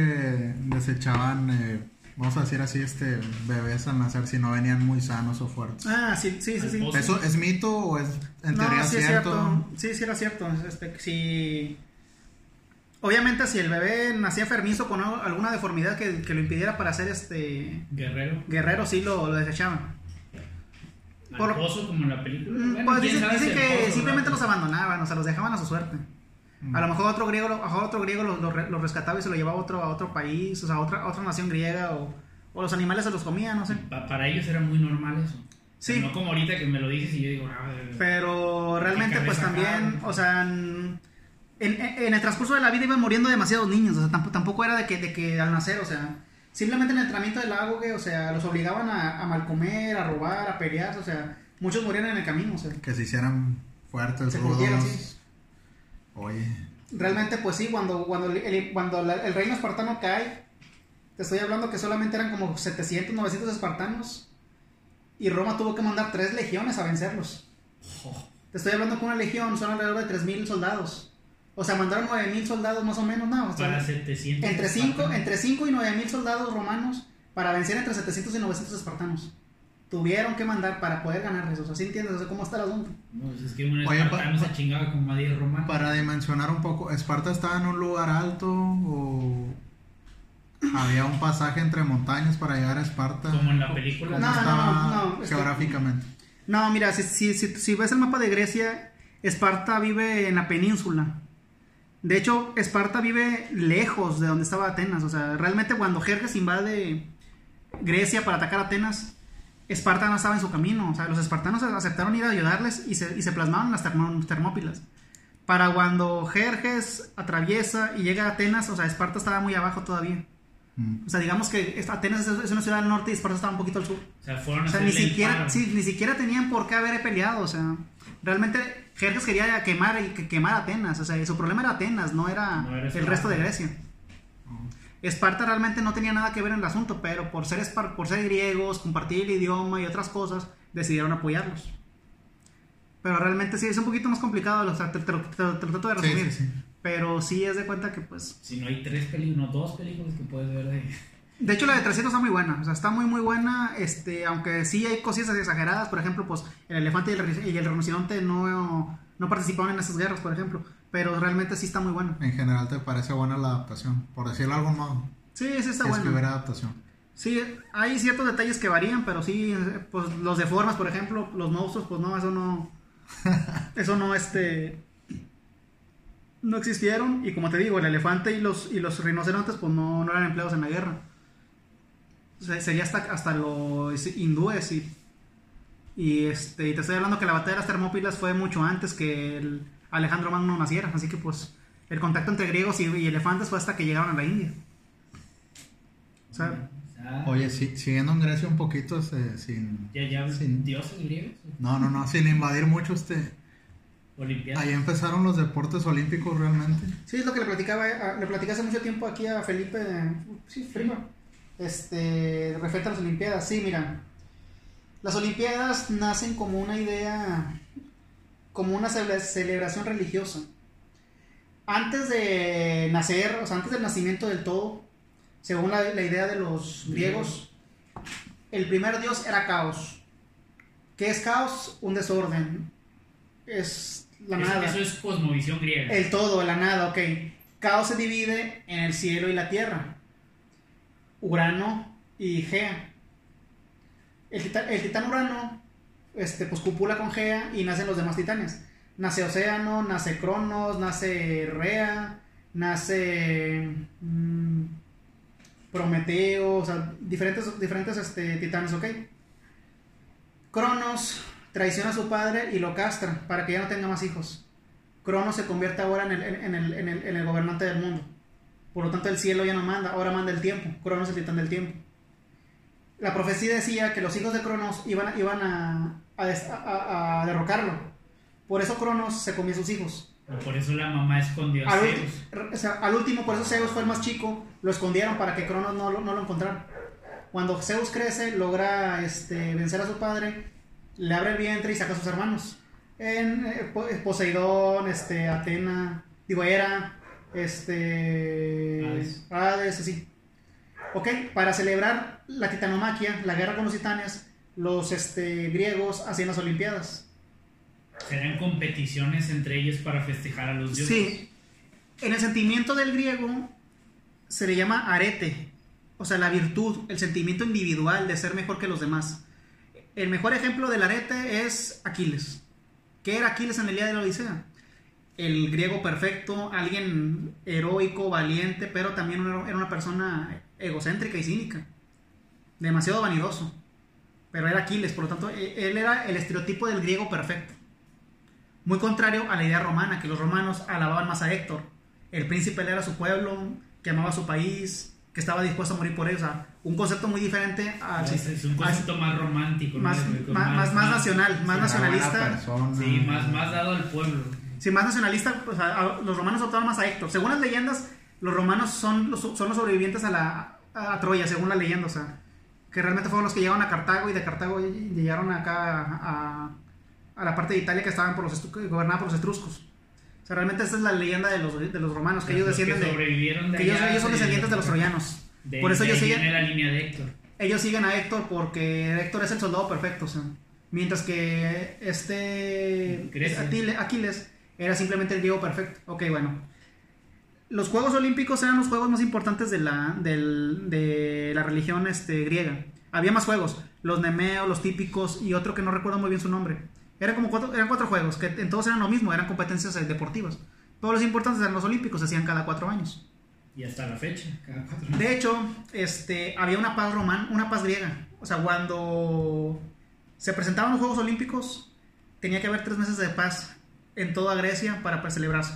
desechaban, eh, vamos a decir así, este bebés al nacer si no venían muy sanos o fuertes? Ah, sí, sí, sí. Sí. ¿Eso es mito o es en No, teoría sí es cierto? cierto. Sí, sí era cierto. Este, si... Obviamente, si el bebé nacía enfermizo con al- alguna deformidad que, que lo impidiera para ser este Guerrero. guerrero, sí lo, lo desechaban. Por- como en la película. Mm, Bueno, pues dicen, que simplemente los abandonaban, o sea, los dejaban a su suerte. A lo mejor otro griego, a lo otro griego los, los re- los rescataba y se lo llevaba a otro, a otro país, o sea, a otra, a otra nación griega, o, o los animales se los comían, no sé. Pa- para ellos era muy normal eso. Sí. No como ahorita que me lo dices y yo digo, ah, Pero realmente, pues también, o sea, en, en el transcurso de la vida iban muriendo demasiados niños, o sea, tampoco, tampoco era de que, de que al nacer, o sea, simplemente en el entrenamiento del lago, güey, o sea, los obligaban a, a malcomer, a robar, a pelear, o sea, muchos morían en el camino, o sea. Que se hicieran fuertes, Se rudos. sí. Oye, Realmente, pues sí, cuando, cuando, el, el- cuando la- el reino espartano cae, te estoy hablando que solamente eran como 700, 900 espartanos. Y Roma tuvo que mandar tres legiones a vencerlos. Te estoy hablando que una legión son alrededor de 3.000 soldados. O sea, mandaron 9.000 soldados más o menos, ¿no? O sea, Para 700. entre 5 espartanos. entre cinco y 9.000 soldados romanos para vencer entre 700 y 900 espartanos. Tuvieron que mandar para poder ganarles. O sea, ¿sí entiendes? O sea, ¿cómo está el asunto? No, pues es que un Oye, espartano pa- se chingaba como a 10 romanos. para dimensionar un poco, ¿Esparta estaba en un lugar alto o había un pasaje entre montañas para llegar a Esparta? Como en la película. ¿Cómo No, no, estaba no, no, geográficamente? No, mira, si, si, si, si ves el mapa de Grecia, Esparta vive en la península. De hecho, Esparta vive lejos de donde estaba Atenas. O sea, realmente cuando Jerjes invade Grecia para atacar Atenas, Esparta no estaba en su camino. O sea, los espartanos aceptaron ir a ayudarles y se, y se plasmaron en las Termópilas. Para cuando Jerjes atraviesa y llega a Atenas, o sea, Esparta estaba muy abajo todavía. Mm. O sea, digamos que Atenas es una ciudad al norte y Esparta estaba un poquito al sur. O sea, fueron a O sea, ni siquiera, sí, ni siquiera tenían por qué haber peleado. O sea, realmente Jerjes quería quemar, y que quemar Atenas. O sea, su problema era Atenas, no era, No era el Esparta. resto de Grecia. Esparta realmente no tenía nada que ver en el asunto, pero por ser, espar- por ser griegos, compartir el idioma y otras cosas, decidieron apoyarlos. Pero realmente sí, es un poquito más complicado, o sea, te, te lo- te lo- te lo trato de Sí, resumir. sí, sí. Pero sí es de cuenta que pues... Si no hay tres películas, no dos películas que puedes ver de. De hecho, la de 300 está muy buena. O sea, está muy, muy buena. Este, aunque sí hay cosillas exageradas. Por ejemplo, pues el elefante y el, rinoc- y el rinoceronte no, no participaron en esas guerras, por ejemplo. Pero realmente sí está muy buena. En general, ¿te parece buena la adaptación? Por decirlo de algún modo. Sí, sí está es buena. hubiera adaptación. Sí, hay ciertos detalles que varían, pero sí, pues los de formas, por ejemplo, los monstruos, pues no, eso no. eso no, este. No existieron. Y como te digo, el elefante y los, y los rinocerontes, pues no, no eran empleados en la guerra. O sea, sería hasta, hasta los hindúes. Y, y, este, y te estoy hablando que la batalla de las Termópilas fue mucho antes que el Alejandro Magno naciera. Así que, pues, el contacto entre griegos y, y elefantes fue hasta que llegaron a la India. O sea, Oye, sí, siguiendo en Grecia un poquito, este, sin... ya, ya, Sí. dioses griegos. No, no, no, sin invadir mucho, este... Olimpiadas. Ahí empezaron los deportes olímpicos realmente. Sí, es lo que le platicaba, a- le platicé hace mucho tiempo aquí a Felipe, sí, primo, este, referente a las Olimpiadas. Sí, mira, las Olimpiadas nacen como una idea, como una cele- celebración religiosa. Antes de nacer, o sea, antes del nacimiento del todo, según la, la idea de los griegos, el primer dios era caos. ¿Qué es caos? Un desorden. Es la Eso- nada. Eso es cosmovisión griega. El todo, la nada, ok. Caos se divide en el cielo y la tierra. Urano y Gea. El, titán Urano, este, pues copula con Gea y nacen los demás titanes. Nace Océano, nace Cronos, nace Rea, nace mm, Prometeo, o sea, diferentes, diferentes este, titanes, ok. Cronos traiciona a su padre y lo castra para que ya no tenga más hijos. Cronos se convierte ahora en el, en el- en el- en el gobernante del mundo. Por lo tanto, el cielo ya no manda, ahora manda el tiempo. Cronos es el titán del tiempo. La profecía decía que los hijos de Cronos iban, a- iban a, a des- a- a- a derrocarlo. Por eso Cronos se comió a sus hijos. Por eso la mamá escondió a Al, Zeus. ulti- o sea, al último, por eso Zeus fue el más chico, lo escondieron para que Cronos no, lo- no lo encontrara. Cuando Zeus crece, logra este, vencer a su padre, le abre el vientre y saca a sus hermanos. En, eh, Po- Poseidón, este, Atena, digo, Hera, este, Hades. Hades, así. Ok, para celebrar la titanomaquia, la guerra con los titanes, los este, griegos hacían las olimpiadas. Serán competiciones entre ellos para festejar a los dioses. Sí. En el sentimiento del griego se le llama arete, o sea, la virtud, el sentimiento individual de ser mejor que los demás. El mejor ejemplo del arete es Aquiles. ¿Qué era Aquiles en el día de la Odisea? El griego perfecto, alguien heroico, valiente, pero también era era una persona egocéntrica y cínica. Demasiado vanidoso. Pero era Aquiles, por lo tanto, e- él era el estereotipo del griego perfecto. Muy contrario a la idea romana, que los romanos alababan más a Héctor. El príncipe era su pueblo, que amaba su país, que estaba dispuesto a morir por eso. O sea, un concepto muy diferente al Es, es un concepto más romántico, más, más, más, más nacional, más nacionalista. persona. Sí, más, más dado al pueblo. Sí, más nacionalista, pues, a- a- los romanos optaron más a Héctor. Según las leyendas, los romanos son los, son los sobrevivientes a, la, a, Troya, según la leyenda. O sea, que realmente fueron los que llegaron a Cartago y de Cartago ll- llegaron acá a, a la parte de Italia que estaban por los gobernada por los etruscos. O sea, realmente esa es la leyenda de los, de los romanos, que ellos Los descienden de... sobrevivieron de Que ellos, ellos son de- descendientes de los troyanos. de- por eso ellos siguen, la línea de Héctor. ellos siguen a Héctor porque Héctor es el soldado perfecto, o sea, mientras que este Aquiles era simplemente el griego perfecto. Ok, bueno. Los Juegos Olímpicos eran los juegos más importantes de la, del- de la religión este, griega. Había más juegos, los Nemeos, los típicos y otro que no recuerdo muy bien su nombre. Eran como cuatro, eran cuatro juegos, que en todos eran lo mismo, eran competencias eh, deportivas. Todos los importantes eran los Olímpicos, se hacían cada cuatro años. Y hasta la fecha, cada cuatro años. De hecho, este, había una paz romana, una paz griega. O sea, cuando se presentaban los Juegos Olímpicos, tenía que haber tres meses de paz en toda Grecia para, celebrarse.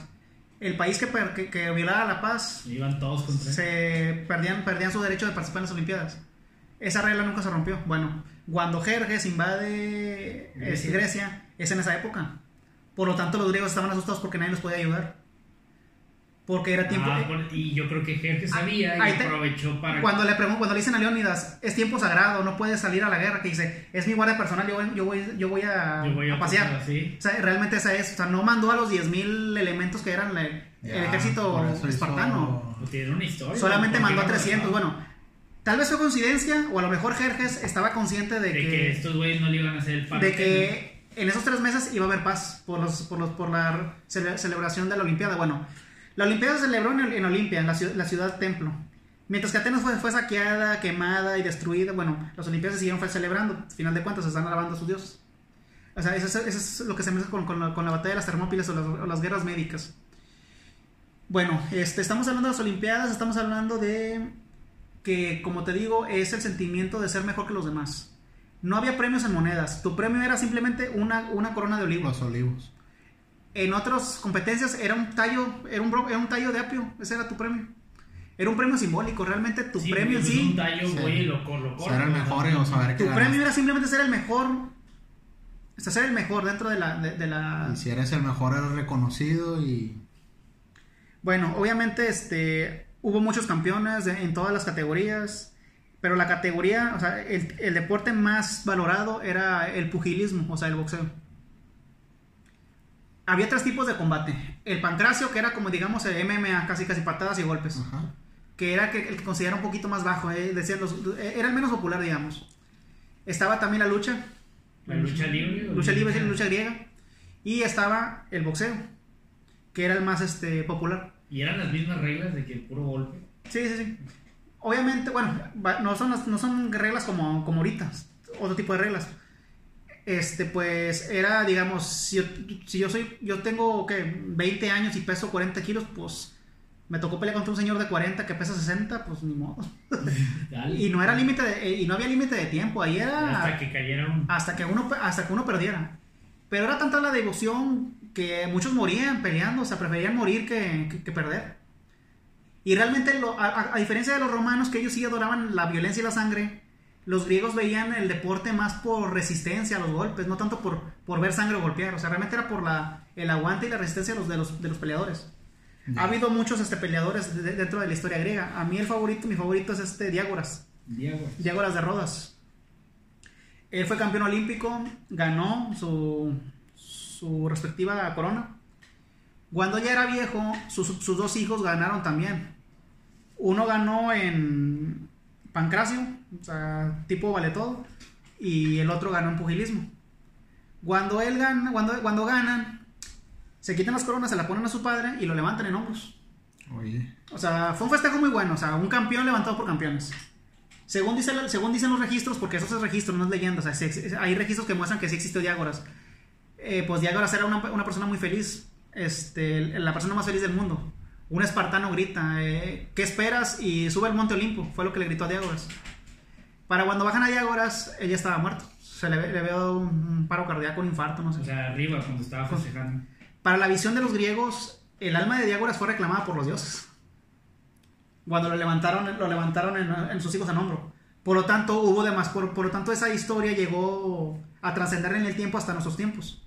El país que, que, que violara la paz Iban todos contra se perdían, perdían su derecho de participar en las Olimpiadas. Esa regla nunca se rompió. Bueno, cuando Jerjes invade Grecia. Grecia. Grecia, es en esa época. Por lo tanto, los griegos estaban asustados porque nadie los podía ayudar. Porque era tiempo. Ah, por- y yo creo que Jerjes sabía y te- aprovechó para. Cuando le pregun- cuando le dicen a Leónidas, es tiempo sagrado, no puedes salir a la guerra, que dice, es mi guardia personal, yo voy, yo voy, yo voy, a, Yo voy a a pasear. pasar así. O sea, realmente esa es, o sea, no mandó a los 10.000 elementos que eran la- el Ya, ejército hizo- espartano. Pues tiene una historia. Solamente ¿por qué mandó a no 300. mandó? Bueno, tal vez fue coincidencia, o a lo mejor Jerjes estaba consciente de, De que, que, estos güeyes no le iban a hacer el parte. de que en esos tres meses iba a haber paz por, los, por, los, por la cele- celebración de la Olimpiada. Bueno, la Olimpiada se celebró en, Olimpia, en la, ciu- la ciudad templo. Mientras que Atenas fue, saqueada, quemada y destruida, bueno, las Olimpiadas se siguieron fue celebrando. Al final de cuentas, están alabando a sus dioses. O sea, eso es, lo que se mezcla con, con la, batalla de las Termópilas o las, guerras médicas. Bueno, este, estamos hablando de las Olimpiadas, estamos hablando de que, como te digo, es el sentimiento de ser mejor que los demás. No había premios en monedas, tu premio era simplemente una, una corona de olivo. Los olivos. En otras competencias era un tallo, era un, bro- era un tallo de apio, ese era tu premio. Era un premio simbólico, realmente tu Sí, premio en pues, Un sí, tallo, Sí. güey, lo, lo corto. Ser el mejor o tu premio era simplemente ser el mejor, o sea, ser el mejor dentro de la, de, de la, Y si eres el mejor, eres reconocido y. Bueno, obviamente este, hubo muchos campeones de- en todas las categorías, pero la categoría, o sea, el, el deporte más valorado era el pugilismo, o sea, el boxeo. Había tres tipos de combate. El pancracio, que era como digamos el MMA, casi casi patadas y golpes, Ajá. que era que- el que considera un poquito más bajo, eh, decían los- eh, era el menos popular, digamos. Estaba también la lucha, La lucha libre. lucha libre, sí, lucha griega, y estaba el boxeo, que era el más este, popular. Y eran las mismas reglas de que el puro golpe. Sí, sí, sí. Obviamente, bueno, no son, las- no son reglas como, como ahorita, otro tipo de reglas. Este, pues, era, digamos, si yo, si yo soy, yo tengo, ¿qué? 20 años y peso 40 kilos, pues, me tocó pelear contra un señor de 40 que pesa 60, pues, ni modo. Y no era límite, de- y no había límite de tiempo, ahí era Hasta que cayeron. hasta que uno hasta que uno perdiera pero era tanta la devoción que muchos morían peleando o sea preferían morir que, que- que perder y realmente lo- a- a diferencia de los romanos que ellos sí adoraban la violencia y la sangre los griegos veían el deporte más por resistencia a los golpes no tanto por, por ver sangre o golpear o sea realmente era por la, el aguante y la resistencia de los, de los, de los peleadores ha habido muchos este, peleadores de- de- dentro de la historia griega a mí el favorito mi favorito es este Diágoras Diego. Diágoras de Rodas. Él fue campeón olímpico, ganó su, su respectiva corona. Cuando ya era viejo, sus, sus dos hijos ganaron también. Uno ganó en pancracio, o sea, tipo vale todo, y el otro ganó en pugilismo. Cuando él gana, cuando, cuando ganan, se quitan las coronas, se la ponen a su padre y lo levantan en hombros. Oye. O sea, fue un festejo muy bueno. O sea, un campeón levantado por campeones. Según, dice, según dicen los registros, porque eso es registro, no es leyenda. O sea, sí- hay registros que muestran que sí existió Diágoras. Eh, pues Diágoras era una, una persona muy feliz. Este, la persona más feliz del mundo. Un espartano grita, eh, ¿qué esperas? Y sube al monte Olimpo. Fue lo que le gritó a Diágoras. Para cuando bajan a Diágoras, ella estaba muerto. se le, le veo un, paro cardíaco, un infarto, no sé. O sea, arriba cuando estaba festejando. Para la visión de los griegos, el alma de Diágoras fue reclamada por los dioses. Cuando lo levantaron, lo levantaron en, en sus hijos en hombro. Por lo tanto, hubo demás, por, por lo tanto, esa historia llegó a trascender en el tiempo hasta nuestros tiempos.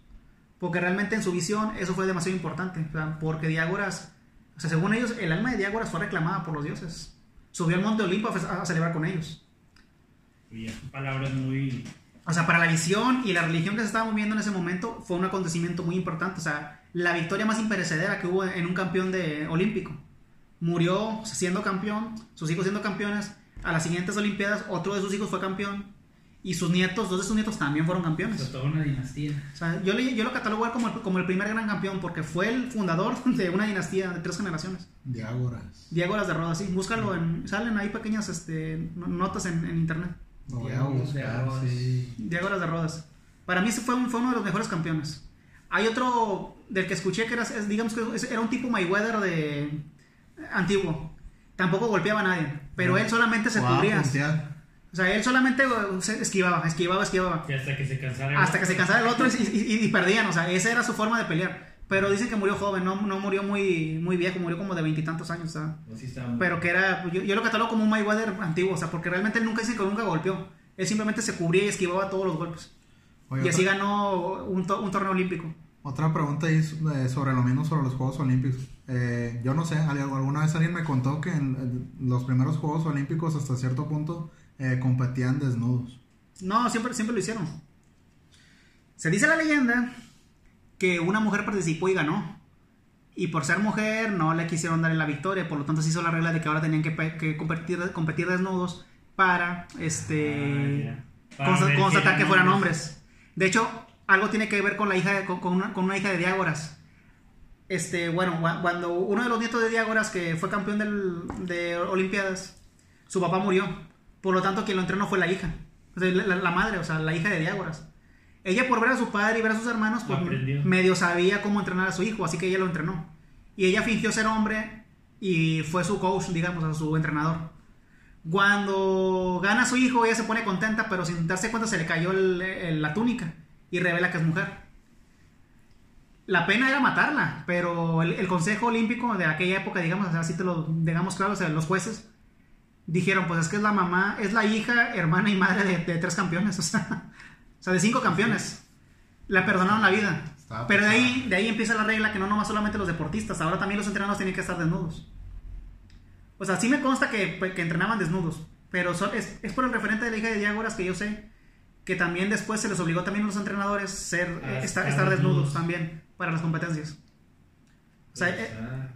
Porque realmente en su visión eso fue demasiado importante. porque Diágoras, o sea, según ellos, el alma de Diágoras fue reclamada por los dioses. Subió al monte Olimpo a, celebrar con ellos. Y son palabras muy. O sea, para la visión y la religión que se estaba moviendo en ese momento fue un acontecimiento muy importante. O sea, la victoria más imperecedera que hubo en un campeón de olímpico. Murió siendo campeón, sus hijos siendo campeones. A las siguientes Olimpiadas, otro de sus hijos fue campeón. Y sus nietos, dos de sus nietos también fueron O sea, campeones. toda una dinastía. O sea, yo, le- yo lo catalogo a él como el, como el primer gran campeón porque fue el fundador de una dinastía de tres generaciones. Diágoras. Diego Las de Rodas, sí. Búscalo, en, salen ahí pequeñas este, no- notas en- en internet. Voy a Diágoras de buscar, Rodas. sí. De. Para mí ese fue, un- fue uno de los mejores campeones. Hay otro del que escuché que era, es- digamos que era un tipo Mayweather de antiguo. Tampoco golpeaba a nadie, pero él solamente se cubría. O sea, él solamente se esquivaba, esquivaba, esquivaba. Y hasta que se cansara. Hasta que se cansara el otro y, y- y perdían. O sea, esa era su forma de pelear. Pero dicen que murió joven, no, no murió muy, muy viejo, murió como de veintitantos años. o sea. Así está muy- Pero que era, yo, yo lo catalogo como un Mayweather antiguo, o sea, porque realmente él nunca dice que nunca golpeó. Él simplemente se cubría y esquivaba todos los golpes. Oye, y así otra, ganó un, to- un torneo olímpico. otra pregunta ahí eh, sobre lo mismo, sobre los Juegos Olímpicos. Eh, yo no sé, al- alguna vez alguien me contó que en los primeros Juegos Olímpicos hasta cierto punto eh, competían desnudos. No, siempre, siempre lo hicieron. Se dice la leyenda que una mujer participó y ganó. Y por ser mujer no le quisieron dar la victoria, por lo tanto se hizo la regla de que ahora tenían que, que competir, competir desnudos para este Ah. Para consta- constatar que fueran hombres. De hecho, algo tiene que ver con la hija de- con, con una, con una hija de Diágoras. Este, bueno, cuando uno de los nietos de Diágoras, que fue campeón del- de Olimpiadas, su papá murió. Por lo tanto, quien lo entrenó fue la hija. O sea, la, madre, o sea, la hija de Diágoras. Ella por ver a su padre y ver a sus hermanos, pues medio sabía cómo entrenar a su hijo, así que ella lo entrenó. Y ella fingió ser hombre y fue su coach, digamos, sea, su entrenador. Cuando gana su hijo, ella se pone contenta, pero sin darse cuenta se le cayó el- el- la túnica y revela que es mujer. La pena era matarla, pero el, el Consejo Olímpico de aquella época, digamos, así te lo digamos claro, o sea, los jueces dijeron, pues es que es la mamá, es la hija, hermana y madre de, de tres campeones, o sea, o sea, de cinco campeones. La perdonaron la vida. Estaba Pero de ahí, de ahí empieza la regla que no nomás solamente los deportistas, ahora también los entrenadores tienen que estar desnudos. O sea, sí me consta que, que entrenaban desnudos, pero es, es por el referente de la hija de Diágoras que yo sé que también después se les obligó también a los entrenadores ser, eh, estar, estar desnudos. también para las competencias. O sea, Pues, eh, ah,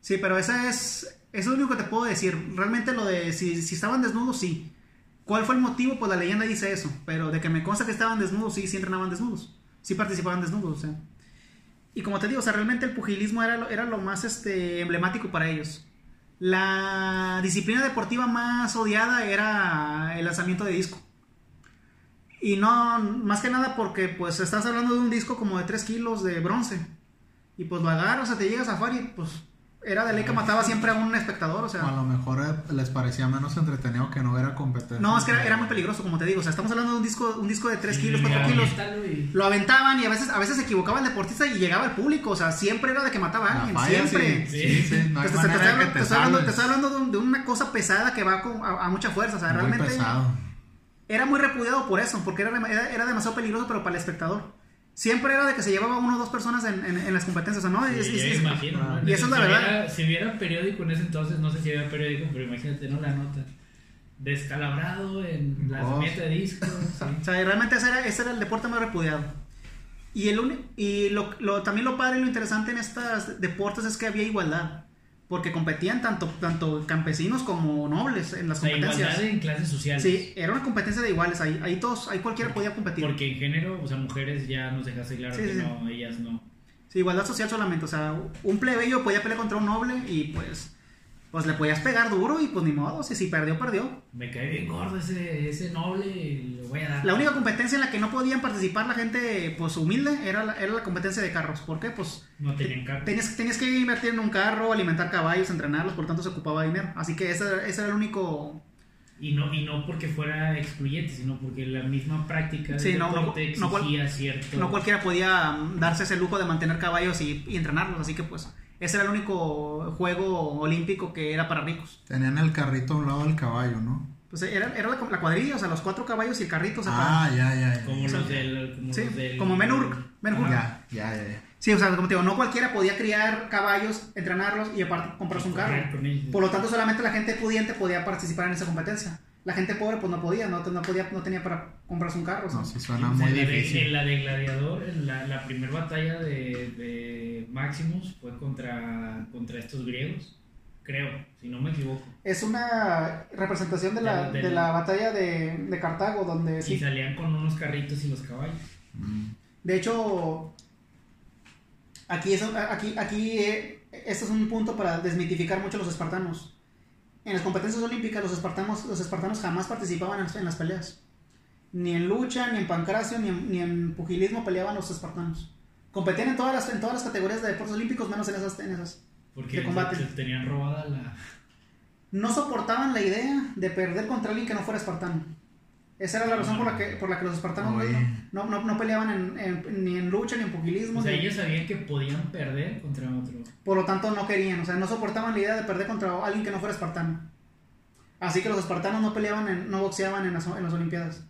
Sí, pero esa es, es lo único que te puedo decir. Realmente lo de si, si estaban desnudos, sí. ¿Cuál fue el motivo? Pues la leyenda dice eso. Pero de que me consta que estaban desnudos, sí, sí entrenaban desnudos. Sí participaban desnudos, o sea. Y como te digo, o sea, realmente el pugilismo era lo, era lo más este, emblemático para ellos. La disciplina deportiva más odiada era el lanzamiento de disco. Y no, más que nada porque pues estás hablando de un disco como de 3 kilos de bronce. Y pues lo agarras, o sea, te llegas a Fari, pues era de ley que mataba siempre a un espectador, o O a sea. lo mejor eh, les parecía menos entretenido que no hubiera competencia. No, es que era, era muy peligroso, como te digo. O sea, estamos hablando de un disco, un disco de 3 kilos, 4 ya, kilos. Lo aventaban y a veces, a veces se equivocaba el deportista y llegaba el público. O sea, siempre era de que mataba a alguien. falla, siempre. Sí, sí, sí, no hay Te- estoy hablando- que te te estoy hablando- te salves. estoy hablando de, un- de una cosa pesada que va con- a, a mucha fuerza. O sea, Muy realmente pesado. era muy repudiado por eso, porque era, era, era demasiado peligroso, pero para el espectador. Siempre era de que se llevaba uno o dos personas en, en- en las competencias, ¿no? Sí, Es- es- es- imagino, ¿no? y eso es la si verdad. Hubiera, si hubiera periódico en ese entonces, no sé si había periódico, pero imagínate, ¿no? La nota. Descalabrado en lanzamiento de discos. sí. O sea, realmente ese era, ese era el deporte más repudiado. Y, el y lo, lo- también lo padre y lo interesante en estos deportes es que había igualdad. Porque competían tanto, tanto campesinos como nobles en las La competencias. igualdad en clases sociales. Sí, era una competencia de iguales. Ahí, ahí todos, ahí cualquiera podía competir. Porque en género, o sea, mujeres ya nos dejaste claro Sí, que sí. no, ellas no. Sí, igualdad social solamente. O sea, un plebeyo podía pelear contra un noble y pues, pues le podías pegar duro y pues ni modo. Si, si perdió, perdió. Me cae bien gordo ese, ese noble y le voy a dar. La única competencia en la que no podían participar la gente pues humilde era la, era la competencia de carros. ¿Por qué? Pues No tenían carro. Tenías, tenías que invertir en un carro, alimentar caballos, entrenarlos, por tanto se ocupaba dinero. Así que ese, era- ese era el único Y no, y no porque fuera excluyente, sino porque la misma práctica Sí, no, no, deporte no cual- exigía cierto... No cualquiera podía darse ese lujo de mantener caballos y, y entrenarlos, así que pues ese era el único juego olímpico que era para ricos. Tenían el carrito a un lado del caballo, ¿no? Pues era, era la, la cuadrilla, o sea, los cuatro caballos y el carrito. O sea, Ah, ya, ya, ya. Como O sea, los del... Como sí, los del- como. Ajá. Ya, ya, ya. Sí, o sea, como te digo, no cualquiera podía criar caballos, entrenarlos y aparte comprarse un carro. Por lo tanto, solamente la gente pudiente podía participar en esa competencia. La gente pobre pues no podía, no, no podía, no tenía para comprarse un carro. o sea. No, sí suena muy en la de- difícil. en la de Gladiador, en la, la primera batalla de, de Maximus fue contra, contra estos griegos, creo, si no me equivoco. Es una representación de la, de la batalla de, de Cartago, donde Y sí, salían con unos carritos y los caballos. Mm. De hecho, aquí, es, aquí, aquí eh, este es un punto para desmitificar mucho a los espartanos. En las competencias olímpicas los espartanos, los espartanos jamás participaban en, en las peleas. Ni en lucha, ni en pancracio, ni en, ni en pugilismo peleaban los espartanos. Competían en todas las, en todas las categorías de deportes olímpicos, menos en esas. En esas. Porque De combate. se- se tenían robada la... No soportaban la idea de perder contra alguien que no fuera espartano. Esa era la razón por la que, por la que los espartanos no, no, no peleaban en- en- ni en lucha, ni en pugilismo. O sea, ni- ellos sabían que podían perder contra otro. Por lo tanto, no querían, o sea, no soportaban la idea de perder contra alguien que no fuera espartano. Así que los espartanos no peleaban, en- no boxeaban en las, en las Olimpiadas.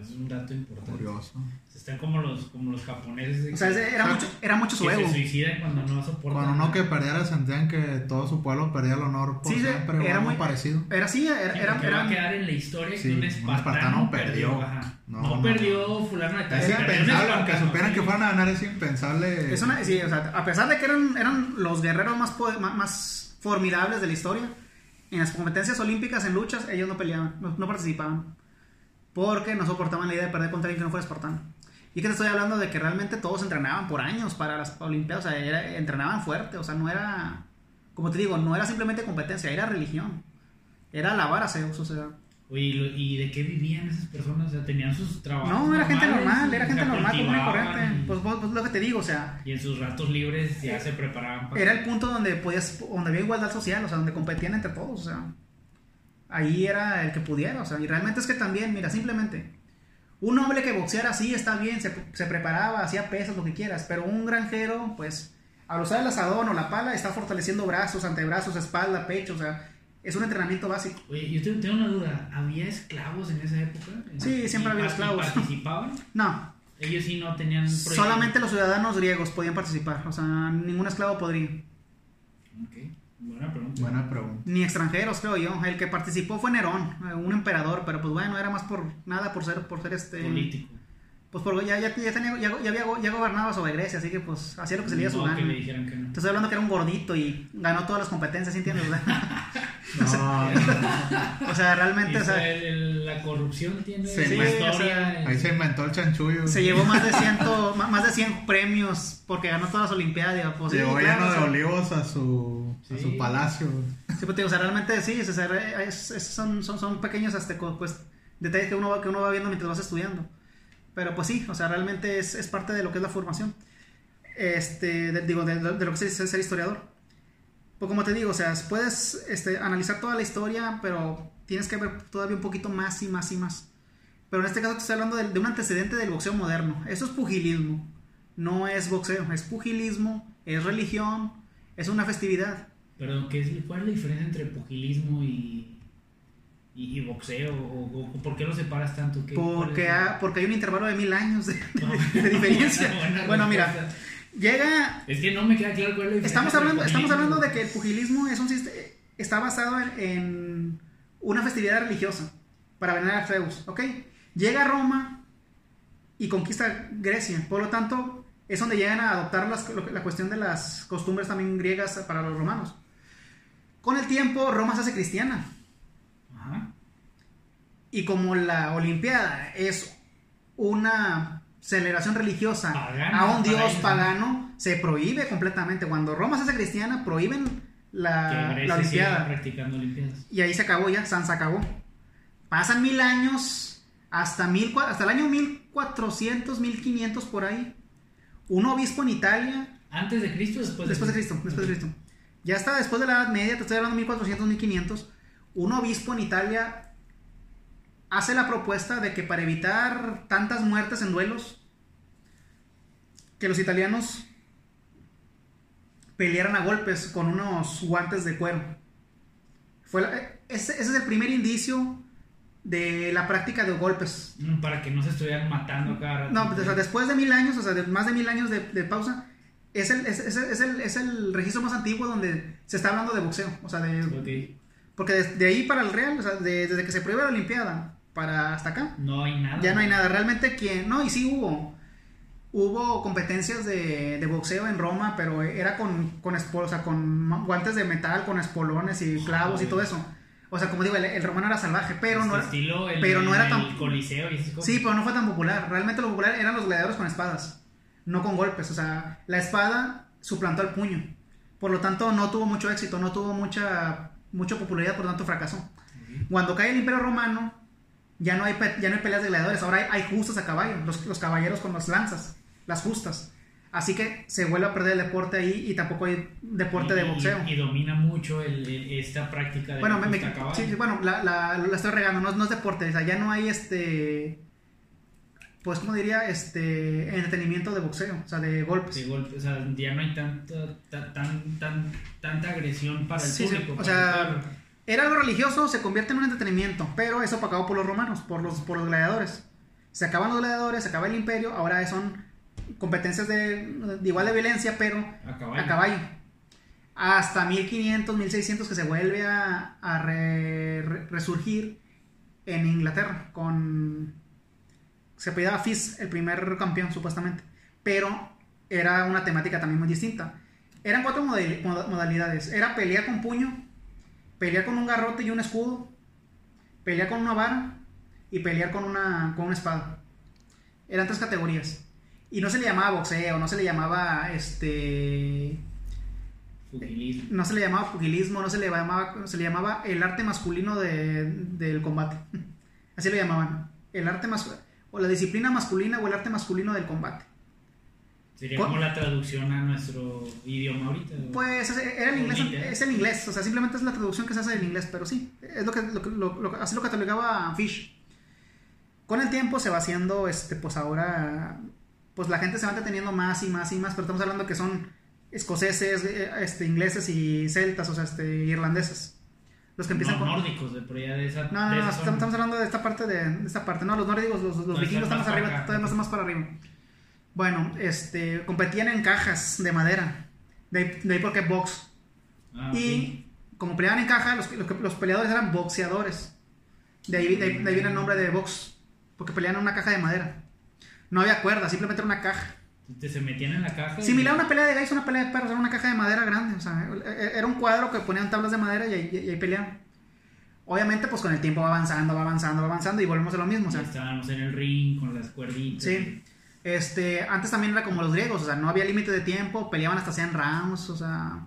Es un dato importante. Curioso. Están como los, como los japoneses. O sea, era, sea, mucho, era mucho su que se ego. suicidan cuando no soportan. Cuando que perdiera sentían que todo su pueblo perdía el honor por Sí, sí, siempre era muy parecido. Era así, era, Sí, era- era- va a quedar en la historia Sí, que un un espartano, espartano perdió. perdió. ajá. No, No, no, perdió fulano de tal. Es un impensable, aunque supieran sí. que fueran a ganar, es impensable. es una- sí, o sea, a pesar de que eran, eran los guerreros más, po- más, más formidables de la historia, en las competencias olímpicas, en luchas, ellos no peleaban, no, no participaban. Porque no soportaban la idea de perder contra alguien que no fuera espartano. Y que te estoy hablando de que realmente todos entrenaban por años para las Olimpiadas, o sea, era- entrenaban fuerte, o sea, no era, como te digo, no era simplemente competencia, era religión. Era alabar a Zeus, o sea. Oye, ¿y lo- ¿y de qué vivían esas personas? O sea, tenían sus trabajos. No, era gente normal, era gente normal, común y corriente. Pues, pues, pues, lo que te digo, o sea, Y en sus ratos libres ya se preparaban para. era el punto donde podías, donde había igualdad social, o sea, donde competían entre todos, o sea, ahí era el que pudiera, o sea, y realmente es que también, mira, simplemente, un hombre que boxeara así está bien, se, se preparaba, hacía pesas, lo que quieras, pero un granjero, pues, al usar el asadón o la pala, está fortaleciendo brazos, antebrazos, espalda, pecho, o sea, es un entrenamiento básico. Oye, yo tengo, una duda. ¿Había esclavos en esa época? Sí, siempre ¿Y había esclavos. participaban? No, Ellos sí no tenían. solamente los ciudadanos griegos podían participar, o sea, ningún esclavo podría. Ok, buena pregunta. Buena pregunta. Ni extranjeros, creo yo. El que participó fue Nerón, eh, un emperador, pero pues bueno, era más por nada por ser, por ser este. Político. Pues porque ya, ya, ya, tenía- ya, ya había, ya gobernaba sobre Grecia, así que pues hacía lo que se le diera su No, gana. que le dijeran que no. Te estoy hablando que era un gordito y ganó todas las competencias, ¿sí entiendes? No, no. o sea, realmente, o sea, el- el- la corrupción tiene Sí, una o historia. sea, Ahí se inventó el chanchullo. se llevó más de, ciento, ma- más de 100 premios porque ganó todas las Olimpiadas. Pues, sí, Llegó claro, lleno o de sea, olivos a su, a Sí. su palacio. Sí, pues, te digo, o sea, realmente sí, o sea, es- es- son, son, son pequeños este, co- pues, detalles que uno, va, que uno va viendo mientras vas estudiando. Pero pues sí, o sea, realmente es, es parte de lo que es la formación. Este, de- digo, de, de lo que es ser historiador. Pues como te digo, o sea, puedes este, analizar toda la historia, pero tienes que ver todavía un poquito más y más y más. Pero en este caso te estoy hablando de, de un antecedente del boxeo moderno. Eso es pugilismo. No es boxeo, es pugilismo, es religión, es una festividad. Perdón, ¿qué es, ¿cuál es la diferencia entre pugilismo y, y, y boxeo? ¿O, o- por qué lo separas tanto? ¿Qué- Porque, ha- porque hay un intervalo de mil años de, No. de diferencia. Buena bueno, mira. Llega. Es que no me queda claro cuál es la diferencia. Estamos hablando, estamos hablando de que el pugilismo es un está basado en, en una festividad religiosa para venerar a Zeus, ¿ok? Llega a Roma y conquista Grecia, por lo tanto es donde llegan a adoptar las- la cuestión de las costumbres también griegas para los romanos. Con el tiempo Roma se hace cristiana Ajá. y como la Olimpiada es una celebración religiosa a un dios pagano, se prohíbe completamente. Cuando Roma se hace cristiana, prohíben la, la Olimpiada. practicando Olimpiadas. Y ahí se acabó ya, San se acabó. Pasan mil años, hasta, mil, hasta el año 1400, 1500 por ahí. Un obispo en Italia, ¿Antes de Cristo después de después de Cristo, después de Cristo. Ya está después de la Edad Media, te estoy hablando de 1400, 1500. Un obispo en Italia hace la propuesta de que para evitar tantas muertes en duelos, que los italianos pelearan a golpes con unos guantes de cuero. Fue la- ese, ese es el primer indicio de la práctica de golpes. Mm, Para que no se estuvieran matando cada rato. No, pues, o sea, después de mil años, o sea, de más de mil años de, de pausa, es el, es, es- es el, es el registro más antiguo donde se está hablando de boxeo. O sea, de, porque de, de ahí para el Real, o sea, de- desde que se prohíbe la Olimpiada para hasta acá, No hay nada. ya no hay nada. Realmente quien, no, y sí hubo. Hubo competencias de, de boxeo en Roma, pero era con, con, espo- o sea, con guantes de metal, con espolones y clavos y todo eso. O sea, como digo, el, el romano era salvaje, pero Este no era, estilo, el, pero no era el tan- coliseo y esas cosas. Sí, pero no fue tan popular. Realmente lo popular eran los gladiadores con espadas, no con golpes. O sea, la espada suplantó al puño. Por lo tanto, no tuvo mucho éxito, no tuvo mucha, mucha popularidad, por lo tanto fracasó. Cuando cae el Imperio Romano, ya no hay, ya no hay peleas de gladiadores, ahora hay, hay justas a caballo, los, los caballeros con las lanzas, las justas. Así que se vuelve a perder el deporte ahí y tampoco hay deporte de boxeo. Y, domina mucho el- el- esta práctica de Bueno, la me- sí, bueno, la, la- la estoy regando, no, no es deporte, o sea, ya no hay este, pues como diría, este, entretenimiento de boxeo, o sea, de golpes. de golpe, o sea, ya no hay tanta, ta- tan, tan, tanta agresión para el Sí, sí, público. o sea, Era algo religioso, se convierte en un entretenimiento, pero eso acabó por los romanos, por los, por los gladiadores. Se acaban los gladiadores, se acaba el imperio, ahora son competencias de, de igual de violencia, pero a caballo. a caballo. Hasta 1500, 1600 que se vuelve a, a re- re- resurgir en Inglaterra con... Se apellidaba Fizz, el primer campeón supuestamente. Pero era una temática también muy distinta. Eran cuatro modalidades. Era pelear con puño, pelear con un garrote y un escudo, pelear con una vara y pelear con una, con una espada. Eran tres categorías. Y no se le llamaba boxeo, no se le llamaba este no se le llamaba pugilismo, no se le llamaba, se le llamaba el arte masculino de- del combate. Así lo llamaban. El arte masculino, o la disciplina masculina o el arte masculino del combate. Sería como la traducción a nuestro idioma ahorita. Pues es- era el inglés, es el inglés, o sea, simplemente es la traducción que se hace del inglés, pero sí, es lo que, lo lo- lo- así lo catalogaba Fish. Con el tiempo se va haciendo, este, pues ahora, pues la gente se va entreteniendo más y más y más, pero estamos hablando que son escoceses, eh, este, ingleses y celtas, o sea, este, irlandeses. Los que empiezan no, con... nórdicos, de por allá de esa. No, no, de no, estamos, hablando de esta parte de, de esta parte, no, los nórdicos, los, los No, vikingos están más arriba, acá. todavía más, más para arriba. Bueno, este, competían en cajas de madera, de ahí, de ahí porque box. Ah, Y como peleaban en caja, los, los, los peleadores eran boxeadores. De ahí, de, ahí- de ahí viene el nombre de box, porque peleaban en una caja de madera. No había cuerda, simplemente era una caja. se metían en la caja. Similar a una pelea de gallos, una pelea de perros, era una caja de madera grande. O sea, era un cuadro que ponían tablas de madera y, ahí- y ahí peleaban. Obviamente, pues con el tiempo va avanzando, va avanzando, va avanzando y volvemos a lo mismo. O sea, Ya estábamos en el ring con las cuerditas. sí. Este, antes también era como los griegos, o sea, no había límite de tiempo, peleaban hasta 100 rounds, o sea,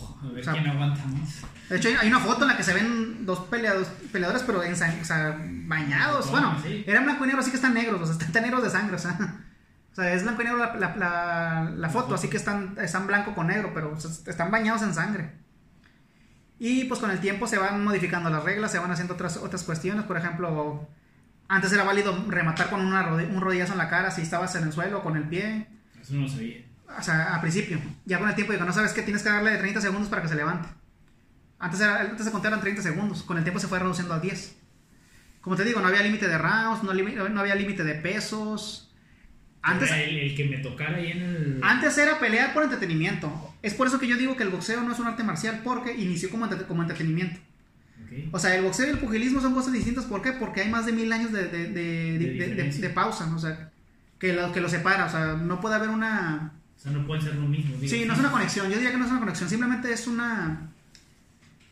Oh, a ver O sea, quién aguanta más. De hecho, hay- una foto en la que se ven dos peleados, peleadores, pero ensan- o sea, bañados. Bueno, sí. eran blanco y negro, así que están negros, o sea, están negros de sangre, o sea. O sea, es blanco y negro la, la- la- la foto, así que están, están blanco con negro, pero o sea, están bañados en sangre. Y pues con el tiempo se van modificando las reglas, se van haciendo otras, otras cuestiones. Por ejemplo, antes era válido rematar con una un rodillazo en la cara si estabas en el suelo o con el pie. Eso no lo sabía. O sea, al principio. Ya con el tiempo digo, no sabes que tienes que darle de 30 segundos para que se levante. Antes, era, antes de contar eran 30 segundos. Con el tiempo se fue reduciendo a 10. Como te digo, no había límite de rounds, no, había límite de pesos. Antes, Era el, el que me tocara ahí en el. antes era pelear por entretenimiento. Es por eso que yo digo que el boxeo no es un arte marcial, porque inició como, entre- como entretenimiento. Ok. O sea, el boxeo y el pugilismo son cosas distintas. ¿Por qué? Porque hay más de mil años de, de, de- de- pausa. ¿no? O sea, que lo, que lo separa. O sea, no puede haber una... O sea, no pueden ser lo mismo. digo, Sí, no es una conexión. Yo diría que no es una conexión. Simplemente es una.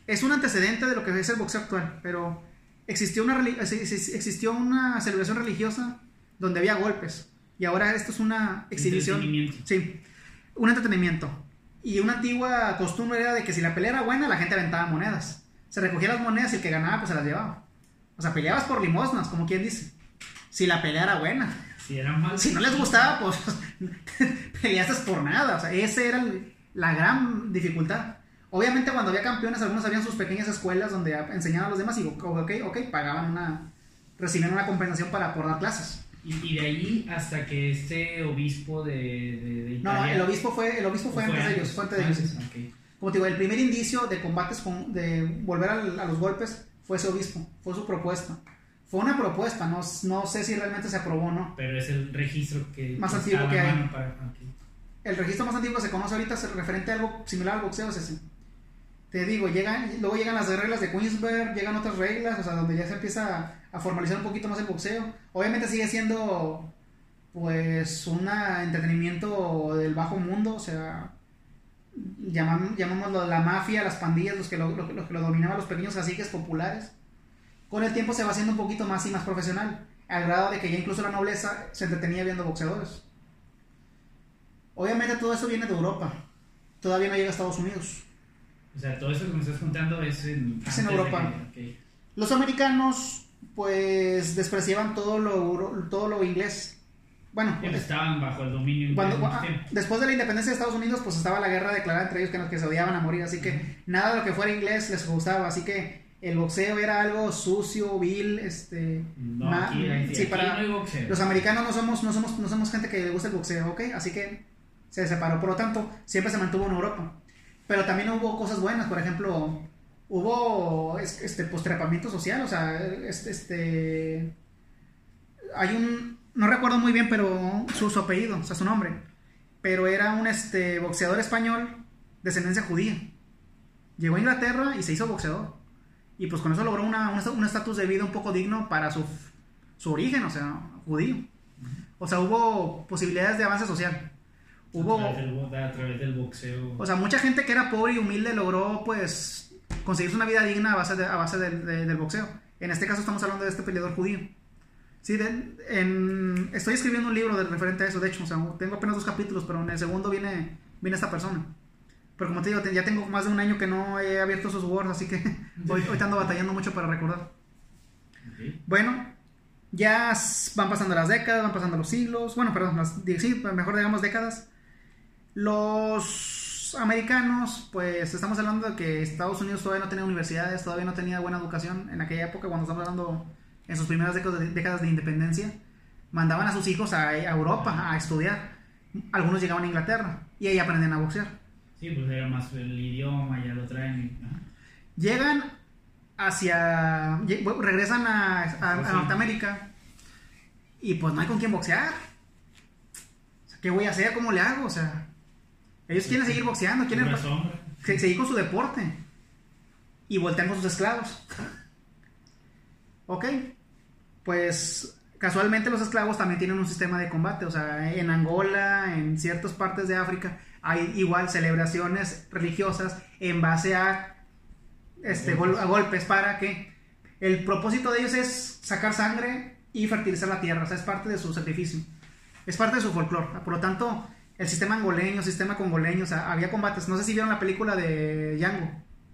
Es un antecedente de lo que es el boxeo actual. Pero existió una, existió una celebración religiosa donde había golpes. Y ahora esto es una exhibición. Sí, un entretenimiento. Y una antigua costumbre era de que si la pelea era buena, la gente aventaba monedas. Se recogía las monedas y el que ganaba, pues se las llevaba. O sea, peleabas por limosnas, como quien dice. Si la pelea era buena. Si era mal. Si no les gustaba, pues peleaste por nada. O sea, esa era la gran dificultad. Obviamente cuando había campeones, algunos habían sus pequeñas escuelas donde enseñaban a los demás y ok, ok, pagaban una, recibían una compensación para por dar clases. Y, y de ahí hasta que este obispo de, de, de No, no, Italia- el obispo fue, el obispo fue ¿O antes de ellos, fue antes de ellos. Antes, ok. Como te digo, el primer indicio de combates con, de volver a, los golpes fue ese obispo, fue su propuesta. Fue una propuesta, no, no sé si realmente se aprobó o no. Pero es el registro que Más antiguo que hay. para-. El registro más antiguo que se conoce ahorita es referente a algo similar al boxeo, es ese. Te digo, llegan, luego llegan las reglas de Queensberg, llegan otras reglas, o sea, donde ya se empieza a, a formalizar un poquito más el boxeo. Obviamente sigue siendo, pues, un entretenimiento del bajo mundo, o sea, llamam- llamámoslo la mafia, las pandillas, los que lo, lo- los que lo dominaban, los pequeños caciques populares. Con el tiempo se va haciendo un poquito más y más profesional, al grado de que ya incluso la nobleza se entretenía viendo boxeadores. Obviamente todo eso viene de Europa, todavía no llega a Estados Unidos. O sea, todo eso que me estás contando es en, Es Europa. que-. Los americanos, pues, despreciaban todo lo, todo lo inglés. Bueno, Ellos estaban bajo el dominio cuando, ah, tiempo. después de la independencia de Estados Unidos, pues estaba la guerra declarada entre ellos que, que se odiaban a morir, así que nada de lo que fuera inglés les gustaba, así que el boxeo era algo sucio, vil, este... No, aquí, aquí- sí, aquí para- no boxeo. Los americanos no somos, no somos, no somos gente que le gusta el boxeo, ¿ok? Así que se separó. Por lo tanto, siempre se mantuvo en Europa. Pero también hubo cosas buenas, por ejemplo, hubo es- este postrepamiento social, o sea, este, este hay un no recuerdo muy bien, pero su, su apellido, o sea, su nombre, pero era un este boxeador español de ascendencia judía. Llegó a Inglaterra y se hizo boxeador. Y pues con eso logró una- un estatus de vida un poco digno para su, su origen, o sea, judío. O sea, hubo posibilidades de avance social. Hubo, a, través del, a través del boxeo. o sea, mucha gente que era pobre y humilde logró, pues, conseguirse una vida digna a base, de- a base del- de- del boxeo. En este caso estamos hablando de este peleador judío. Sí, de- en- estoy escribiendo un libro de, referente a eso, de hecho, o sea, tengo apenas dos capítulos, pero en el segundo viene, viene esta persona. Pero como te digo, ya tengo más de un año que no he abierto esos words, así que hoy, hoy te ando batallando mucho para recordar. Bueno, ya van pasando las décadas, van pasando los siglos, bueno, perdón, las, sí, mejor digamos décadas. Los americanos, pues estamos hablando de que Estados Unidos todavía no tenía universidades, todavía no tenía buena educación en aquella época, cuando estamos hablando en sus primeras décadas de, independencia, mandaban a sus hijos a, a Europa a estudiar. Algunos llegaban a Inglaterra y ahí aprenden a boxear. Sí, pues era más el idioma, ya lo traen. Llegan hacia. bueno, regresan a, a- a Sí. Norteamérica y pues no hay con quién boxear. O sea, ¿Qué voy a hacer? ¿Cómo le hago? O sea, ellos quieren seguir boxeando, quieren seguir con su deporte y voltean con sus esclavos. Ok, pues casualmente los esclavos también tienen un sistema de combate, o sea, en Angola, en ciertas partes de África, hay igual celebraciones religiosas en base a, este, gol- a golpes para que el propósito de ellos es sacar sangre y fertilizar la tierra, o sea, es parte de su sacrificio, es parte de su folclore, por lo tanto, el sistema angoleño, sistema congoleño, o sea, había combates, no sé si vieron la película de Django,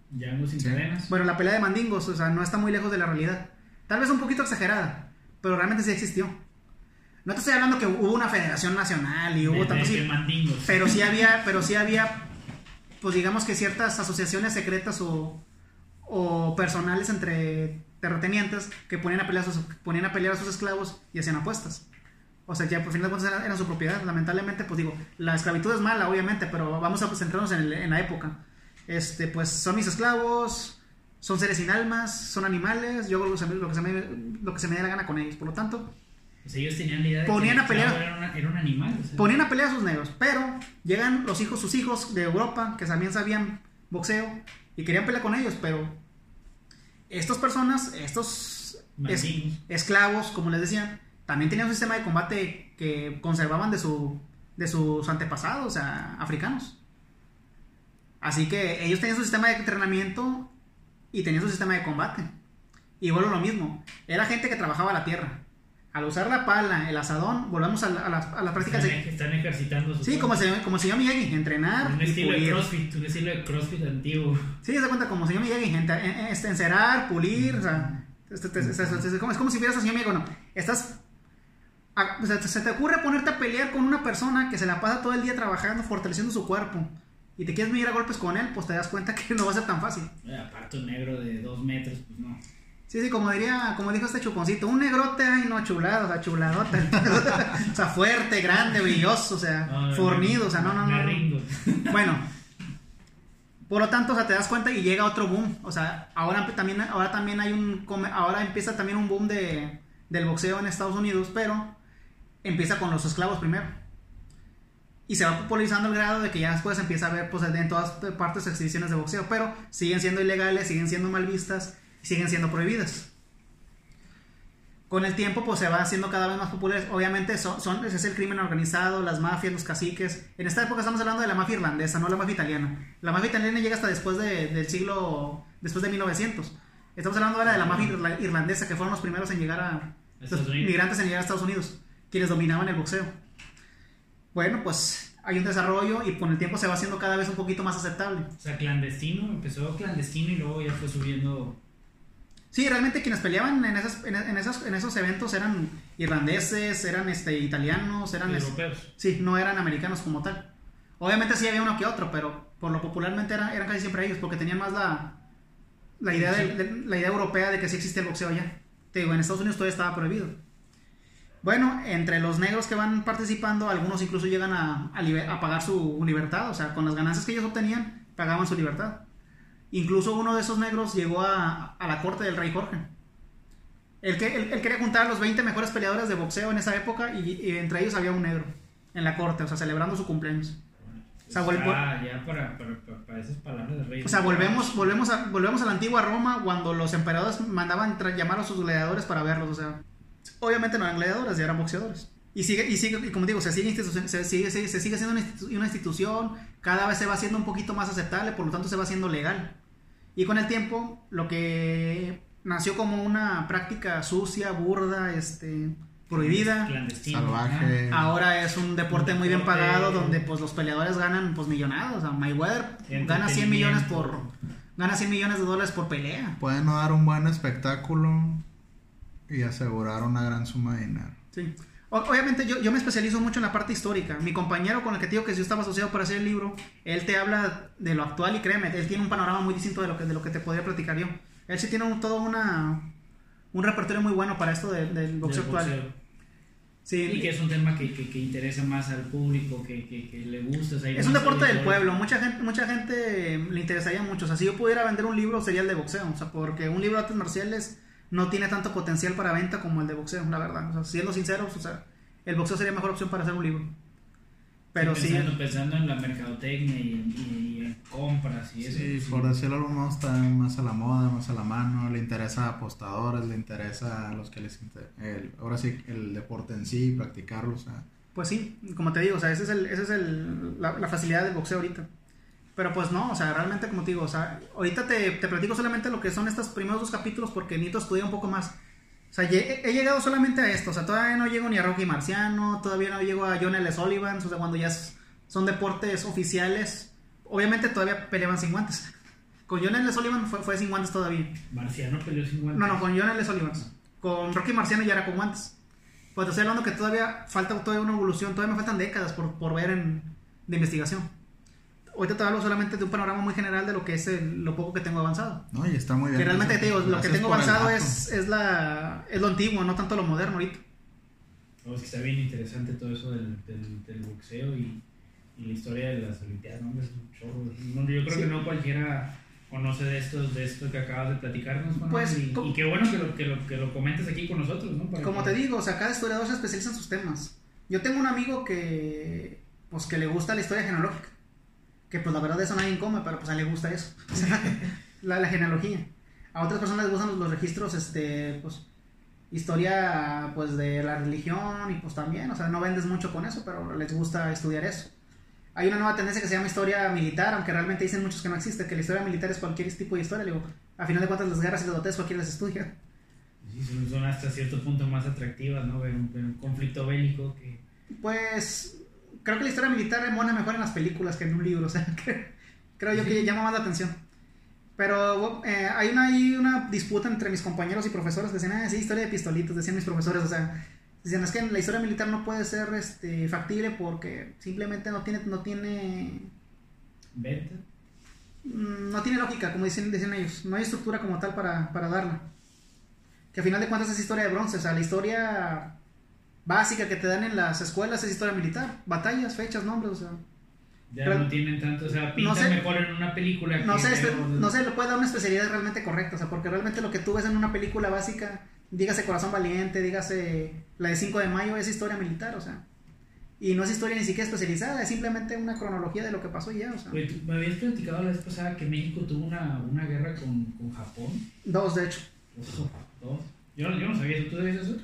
Django sin cadenas. bueno, la pelea de mandingos, o sea, no está muy lejos de la realidad. Tal vez un poquito exagerada, pero realmente sí existió. No te estoy hablando que hubo una federación nacional y hubo tantos... Pero sí había, pero sí había, pues digamos que ciertas asociaciones secretas o, o personales entre terratenientes que ponían a, pelear a sus, ponían a pelear a sus esclavos y hacían apuestas. O sea, ya por fin de cuentas eran, eran su propiedad. Lamentablemente, pues digo, la esclavitud es mala, obviamente, pero vamos a centrarnos en, el- en la época. Este, pues son mis esclavos, son seres sin almas, son animales, yo hago lo que se me, lo que se me, lo que se me dé la gana con ellos. Por lo tanto, Pues ellos tenían la idea de Ponían que a pelear- Era, una- era un animal. o sea. Ponían a pelear a sus negros, pero llegan los hijos, sus hijos de Europa, que también sabían boxeo, y querían pelear con ellos, pero estas personas, estos es- esclavos, como les decían, también tenían un sistema de combate que conservaban de, su, de sus antepasados, o sea, africanos. Así que ellos tenían su sistema de entrenamiento y tenían su sistema de combate. Y vuelvo lo mismo, era gente que trabajaba la tierra. Al usar la pala, el asadón, volvemos a la, a la, a la práctica. Están, de- están ejercitando su Sí, como se, como se llama Miyagi, entrenar Un y estilo de pulir. CrossFit, un estilo de CrossFit antiguo. Sí, se cuenta como señor Miyagi, en- en- este, encerar, pulir, o sea, es como, si vieras a señor Miyagi, bueno, estás, a- o sea, se te ocurre ponerte a pelear con una persona que se la pasa todo el día trabajando, fortaleciendo su cuerpo, y te quieres medir a golpes con él, pues te das cuenta que no va a ser tan fácil. Eh, Aparte un negro de dos metros, pues no. Sí, sí, como diría, como dijo este chuponcito, un negrote, ay no, chulado, o sea, chuladota. o sea, fuerte, grande, brilloso, o sea, No, no, fornido, no, o sea, no, no, no. rindo. Bueno, por lo tanto, o sea, te das cuenta y llega otro boom. O sea, ahora también, ahora también hay un, ahora empieza también un boom de, del boxeo en Estados Unidos, pero empieza con los esclavos primero. Y se va popularizando el grado de que ya después empieza a ver pues, en todas partes exhibiciones de boxeo, pero siguen siendo ilegales, siguen siendo mal vistas, siguen siendo prohibidas. Con el tiempo pues se va haciendo cada vez más populares. Obviamente son, es el crimen organizado, las mafias, los caciques. En esta época estamos hablando de la mafia irlandesa, no la mafia italiana. La mafia italiana llega hasta después de- del siglo, después de 1900. Estamos hablando ahora de la mafia irla- irlandesa, que fueron los primeros en llegar a... Los migrantes en llegar a Estados Unidos, quienes dominaban el boxeo. Bueno, pues hay un desarrollo y con el tiempo se va haciendo cada vez un poquito más aceptable. O sea, clandestino, empezó clandestino y luego ya fue subiendo. Sí, realmente quienes peleaban en, esas, en, en esos, en esos eventos eran irlandeses, eran este, italianos, eran... es- europeos. Sí, no eran americanos como tal. Obviamente sí había uno que otro, pero por lo popularmente eran, eran casi siempre ellos, porque tenían más la, la, idea del- de- la idea europea de que sí existía el boxeo allá. Te digo, en Estados Unidos todavía estaba prohibido. Bueno, entre los negros que van participando, algunos incluso llegan a, a liber- a pagar su libertad, o sea, con las ganancias que ellos obtenían, pagaban su libertad. Incluso uno de esos negros llegó a, a la corte del rey Jorge. Él, que, él, él quería juntar a los 20 mejores peleadores de boxeo en esa época y, y entre ellos había un negro en la corte, o sea, celebrando su cumpleaños. O sea, Ah, ya para, para, para, esas palabras rey. O sea, volvemos, volvemos, a, volvemos a la antigua Roma cuando los emperadores mandaban llamar a sus gladiadores para verlos. O sea, obviamente no eran gladiadores, ya eran boxeadores. Y sigue, y sigue, y como digo, se sigue, institu- se sigue, se, se sigue siendo una, institu- una institución, cada vez se va haciendo un poquito más aceptable, por lo tanto se va haciendo legal. Y con el tiempo, lo que nació como una práctica sucia, burda, este, prohibida. Salvaje. ahora es un deporte Un muy bien pagado donde pues los peleadores ganan pues millonados. O sea, Mayweather gana 100 millones por gana 100 millones de dólares por pelea. Pueden dar un buen espectáculo y asegurar una gran suma de dinero. Sí. O- Obviamente yo, yo me especializo mucho en la parte histórica. Mi compañero con el que te digo que yo estaba asociado para hacer el libro, él te habla de lo actual y créeme, él tiene un panorama muy distinto de lo que, de lo que te podría platicar yo. Él sí tiene un- todo una, un repertorio muy bueno para esto de- del boxeo del actual. Sí, Y que es un tema que, que, que interesa más al público, que, que, que le gusta. o sea, Es un deporte del pueblo, mucha gente, mucha gente le interesaría mucho. O sea, si yo pudiera vender un libro sería el de boxeo. O sea, porque un libro de artes marciales no tiene tanto potencial para venta como el de boxeo, la verdad. O sea, siendo sinceros, o sea, el boxeo sería mejor opción para hacer un libro. Pero sí, pensando, pensando en la mercadotecnia y, en- y- y en compras y eso. Sí, sí. por decirlo modo, está más a la moda, más a la mano. Le interesa a apostadores, le interesa a los que les interesa. ahora sí, el deporte en sí, practicarlo. O sea, pues sí, como te digo, o sea, ese es, el, ese es el, la, la facilidad del boxeo ahorita. Pero pues no, o sea, realmente como te digo, o sea, ahorita te, te platico solamente lo que son estos primeros dos capítulos porque necesito estudiar un poco más. O sea, lle- he, llegado solamente a esto, o sea, todavía no llego ni a Rocky Marciano, todavía no llego a John L. Sullivan, o sea, cuando ya son deportes oficiales, obviamente todavía peleaban sin guantes. Con John L. Sullivan fue, fue sin guantes todavía. Marciano peleó sin guantes. No, no, con John L. Sullivan. Con Rocky Marciano ya era con guantes. Pues estoy hablando que todavía falta todavía una evolución, todavía me faltan décadas por, por ver en, de investigación. Ahorita te hablo solamente de un panorama muy general de lo que es el- lo poco que tengo avanzado. no, y está muy bien. Que realmente te digo, lo que tengo avanzado es, es, la, es lo antiguo, no tanto lo moderno ahorita. No, es que está bien interesante todo eso del, del, del boxeo y, y la historia de las Olimpiadas, ¿no? Es un chorro. No, yo creo Sí. que no cualquiera conoce de esto, de esto que acabas de platicarnos, Juan, Pues, y, y qué bueno que lo, que, lo, que lo comentes aquí con nosotros, ¿no? Para Como que- te digo, o sea, cada historiador se especializa en sus temas. Yo tengo un amigo que, pues, que le gusta la historia genealógica. Que, pues, la verdad eso nadie come, pero pues a él le gusta eso. La, la genealogía. A otras personas les gustan los, los registros, este, pues, historia, pues, de la religión y pues también, o sea, no vendes mucho con eso, pero les gusta estudiar eso. Hay una nueva tendencia que se llama historia militar, aunque realmente dicen muchos que no existe, que la historia militar es cualquier tipo de historia. Le digo, a final de cuentas las guerras y los batallas cualquiera las estudia. Sí, son, son hasta cierto punto más atractivas, ¿no? Ver un, ver un conflicto bélico que... Pues creo que la historia militar emona mejor en las películas que en un libro, o sea, que- creo yo que llama más la atención. Pero eh, hay, una, hay una disputa entre mis compañeros y profesores que decían, ah, sí, historia de pistolitos, decían mis profesores, o sea, decían, es que la historia militar no puede ser este, factible porque simplemente no tiene, no tiene, Venta. mm, no tiene lógica, como dicen, dicen ellos, no hay estructura como tal para, para darla. que a final de cuentas es historia de bronce, o sea, la historia básica que te dan en las escuelas es historia militar, batallas, fechas, nombres, o sea. Ya Pero- no tienen tanto, o sea, No sé- mejor en una película. No que sé, este- no se le puede dar una especialidad realmente correcta, o sea, porque realmente lo que tú ves en una película básica, dígase Corazón Valiente, dígase la de 5 de mayo, es historia militar, o sea. Y no es historia ni siquiera especializada, es simplemente una cronología de lo que pasó y ya, o sea. Me habías platicado la vez pasada que México tuvo una, una guerra con, con Japón. Dos, de hecho. Ojo, dos. Yo, no- yo no sabía eso, ¿tú sabías eso?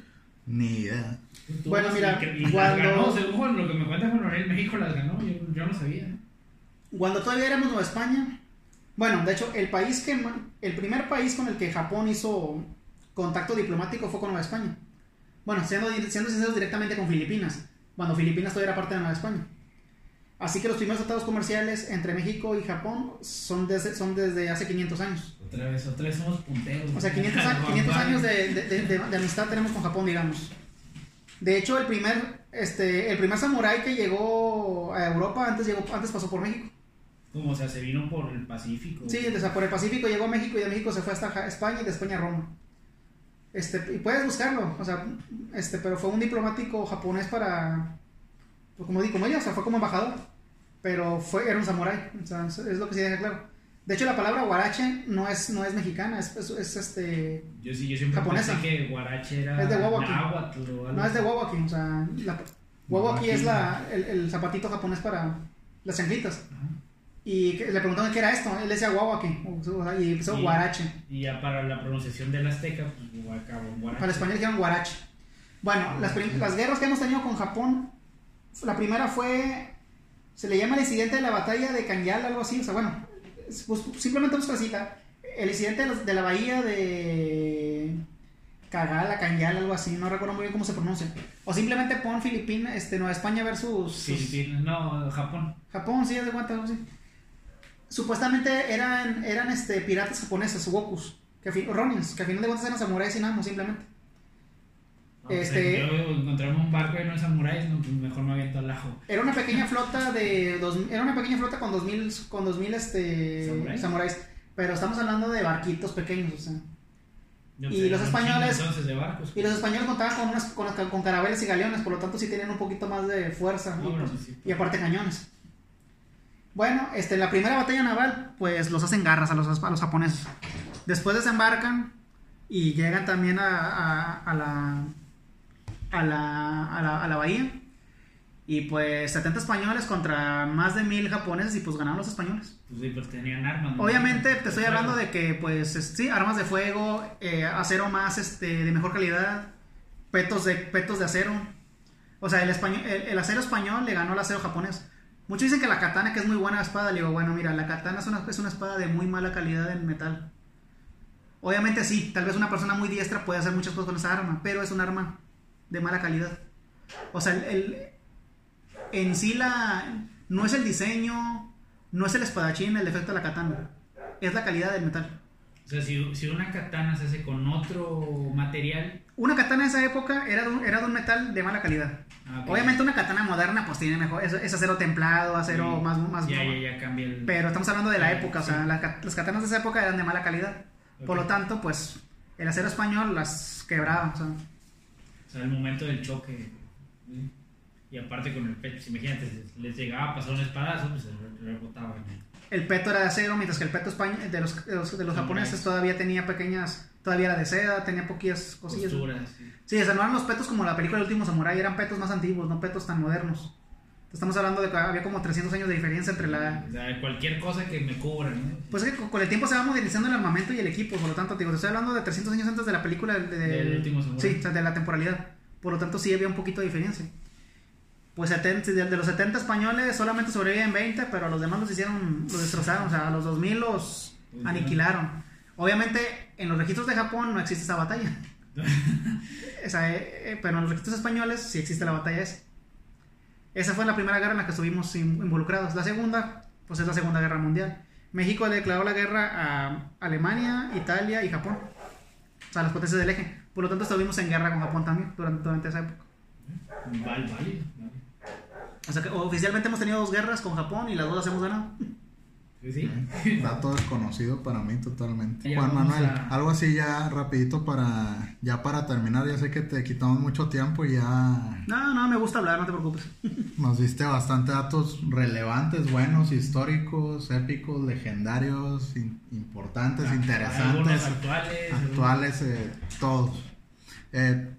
Ni idea. Bueno, mira, y las cuando- ganó, según lo que me cuenta Juan Manuel, México las ganó, yo, yo no sabía. Cuando todavía éramos Nueva España, bueno, de hecho, el país que el primer país con el que Japón hizo contacto diplomático fue con Nueva España. Bueno, siendo, siendo sinceros directamente con Filipinas, cuando Filipinas todavía era parte de Nueva España. Así que los primeros tratados comerciales entre México y Japón son desde, son desde hace 500 años. Otra vez, otra vez somos punteros. O sea, 500, a- 500 años de, de- de- de- amistad tenemos con Japón, digamos. De hecho, el primer, este, el primer samurái que llegó a Europa antes, llegó, antes pasó por México. Como, o sea, se vino por el Pacífico. Sí, o sea, por el Pacífico llegó a México y de México se fue hasta España y de España a Roma. Este, y puedes buscarlo, o sea, este, pero fue un diplomático japonés para, pues como como ella, o sea, fue como embajador, pero fue, era un samurái, o sea, es lo que se deja claro. De hecho, la palabra guarache no es, no es mexicana, es, es, es, este, Yo sí, yo siempre Japonesa. pensé que Guarache era Es de Guaguaquí. náhuatl o algo no es de guaguaki, o sea, la, guaguaki es la, el, el zapatito japonés para las chanclitas. Ajá. Y le preguntaron qué era esto, él decía guaguaki, o sea, y empezó Y- guarache. Y ya para la pronunciación del azteca, pues Guarache. Para el español dijeron guarache. Bueno, las, las guerras que hemos tenido con Japón, la primera fue, se le llama el incidente de la batalla de Kanyal, algo así, o sea, bueno, es- pues, simplemente busca cita, el incidente de, la bahía de Kagala, Kanyal, algo así, no recuerdo muy bien cómo se pronuncia. O simplemente pon Filipinas, este, Nueva España versus sus- Filipinas, no, Japón. Japón, sí, de cuenta, así. Supuestamente eran, eran este, piratas japoneses, wokus, que Ronins, que a final de cuentas eran samuráis sin amo, simplemente. No, pues, Este- yo encontramos un barco y no es samuráis, no, pues mejor me aviento al ajo. Era una pequeña flota de dos, era una pequeña flota con 2000 con 2000 este ¿Samuráis? samuráis, pero estamos hablando de barquitos pequeños, o sea. Yo, Y pues, los españoles- de barcos. Y los españoles contaban con unas con, con carabelas y galeones, por lo tanto sí tenían un poquito más de fuerza Ah, y, bueno, pues, sí. y aparte cañones. Bueno, este, la primera batalla naval, pues los hacen garras a los, a los japoneses. Después desembarcan y llegan también a, a- a la, a, la, a, la, a la bahía. Y pues 70 españoles contra más de 1000 japoneses y pues ganaron los españoles. Pues sí, pues tenían armas. ¿no? Obviamente te estoy hablando de que pues es- sí, armas de fuego, eh, acero más este, de mejor calidad, petos de, petos de acero. O sea, el, español, el, el acero español le ganó al acero japonés. Muchos dicen que la katana, que es muy buena espada, le digo, bueno, mira, la katana es una, es una espada de muy mala calidad en metal. Obviamente sí, tal vez una persona muy diestra puede hacer muchas cosas con esa arma, pero es un arma de mala calidad. O sea, el, el- en sí la, no es el diseño, no es el espadachín el defecto de la katana, es la calidad del metal. O sea, si, si una katana se hace con otro material. Una katana en esa época era de un, era de un metal de mala calidad. ah. Obviamente una katana moderna pues tiene mejor, es, es acero templado, acero Sí. más, más Ya, ya, ya cambia el. Pero estamos hablando de la Sí, época, o sea, la las katanas de esa época eran de mala calidad. Por lo tanto, pues el acero español las quebraba. O sea, O sea, el momento del choque. ¿sí? Y aparte con el pecho, pues, imagínate, les- llegaba a pasar un espadazo, pues se re- rebotaban. el peto era de acero, mientras que el peto de los, de los, de los japoneses todavía tenía pequeñas, todavía era de seda, tenía poquillas cosillas. Costuras. sí. Sí, o sea, no eran los petos como la película El último samurai, eran petos más antiguos, no petos tan modernos. Estamos hablando de que había como 300 años de diferencia entre la... O sea, cualquier cosa que me cubra, ¿no? Pues es que con- el tiempo se va modernizando el armamento y el equipo, por lo tanto, digo, te estoy hablando de 300 años antes de la película de, de- Del último samurai. Sí, o sea, de la temporalidad. Por lo tanto, sí había un poquito de diferencia. Pues 70 de de los 70 españoles solamente sobreviven 20, pero a los demás los hicieron, los destrozaron, o sea, a los 2000 los Pues, aniquilaron. Obviamente, en los registros de Japón no existe esa batalla. O sea, eh, eh, pero en los registros españoles sí existe la batalla esa. Esa fue la primera guerra en la que estuvimos in- involucrados. La segunda, pues es la Segunda Guerra Mundial. México le declaró la guerra a Alemania, Italia y Japón. O sea, las potencias del eje. Por lo tanto, estuvimos en guerra con Japón también durante, durante esa época. Vale, vale. vale. O sea, que oficialmente hemos tenido dos guerras con Japón y las dos las hemos ganado. Sí. Dato desconocido para mí totalmente. Juan Manuel, a- algo así ya rapidito para ya para terminar. Ya sé que te quitamos mucho tiempo y ya No, no, me gusta hablar, no te preocupes. nos diste bastante datos relevantes, buenos, históricos, épicos, legendarios, in- importantes, Algunos interesantes, actuales. actuales, eh, todos. Eh,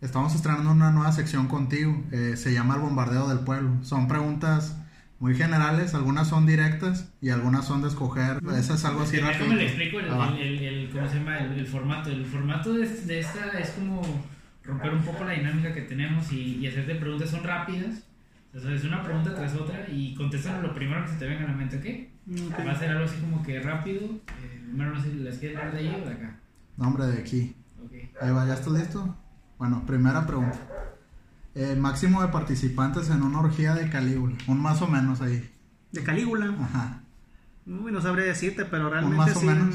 estamos estrenando una nueva sección contigo. eh, se llama el bombardeo del pueblo. Son preguntas muy generales, algunas son directas y algunas son de escoger. Esa es algo así Déjame rápido. le explico el, Ah, el, el- el- ¿cómo se llama? El, el formato. El formato de, de esta es como romper un poco la dinámica que tenemos y, y hacerte preguntas son rápidas. O sea, es una pregunta tras otra y contestan lo primero que se te venga a la mente, ¿ok? Va a ser algo así como que rápido. Eh, primero no sé si las quieres dar de ahí o de acá. Nombre de aquí. Ok. Ahí va, ¿ya estás listo? Bueno, primera pregunta. Eh, máximo de participantes en una orgía de Calígula. Un más o menos ahí. De Calígula. Ajá. Uy, no sabré decirte, pero realmente más o sí, menos.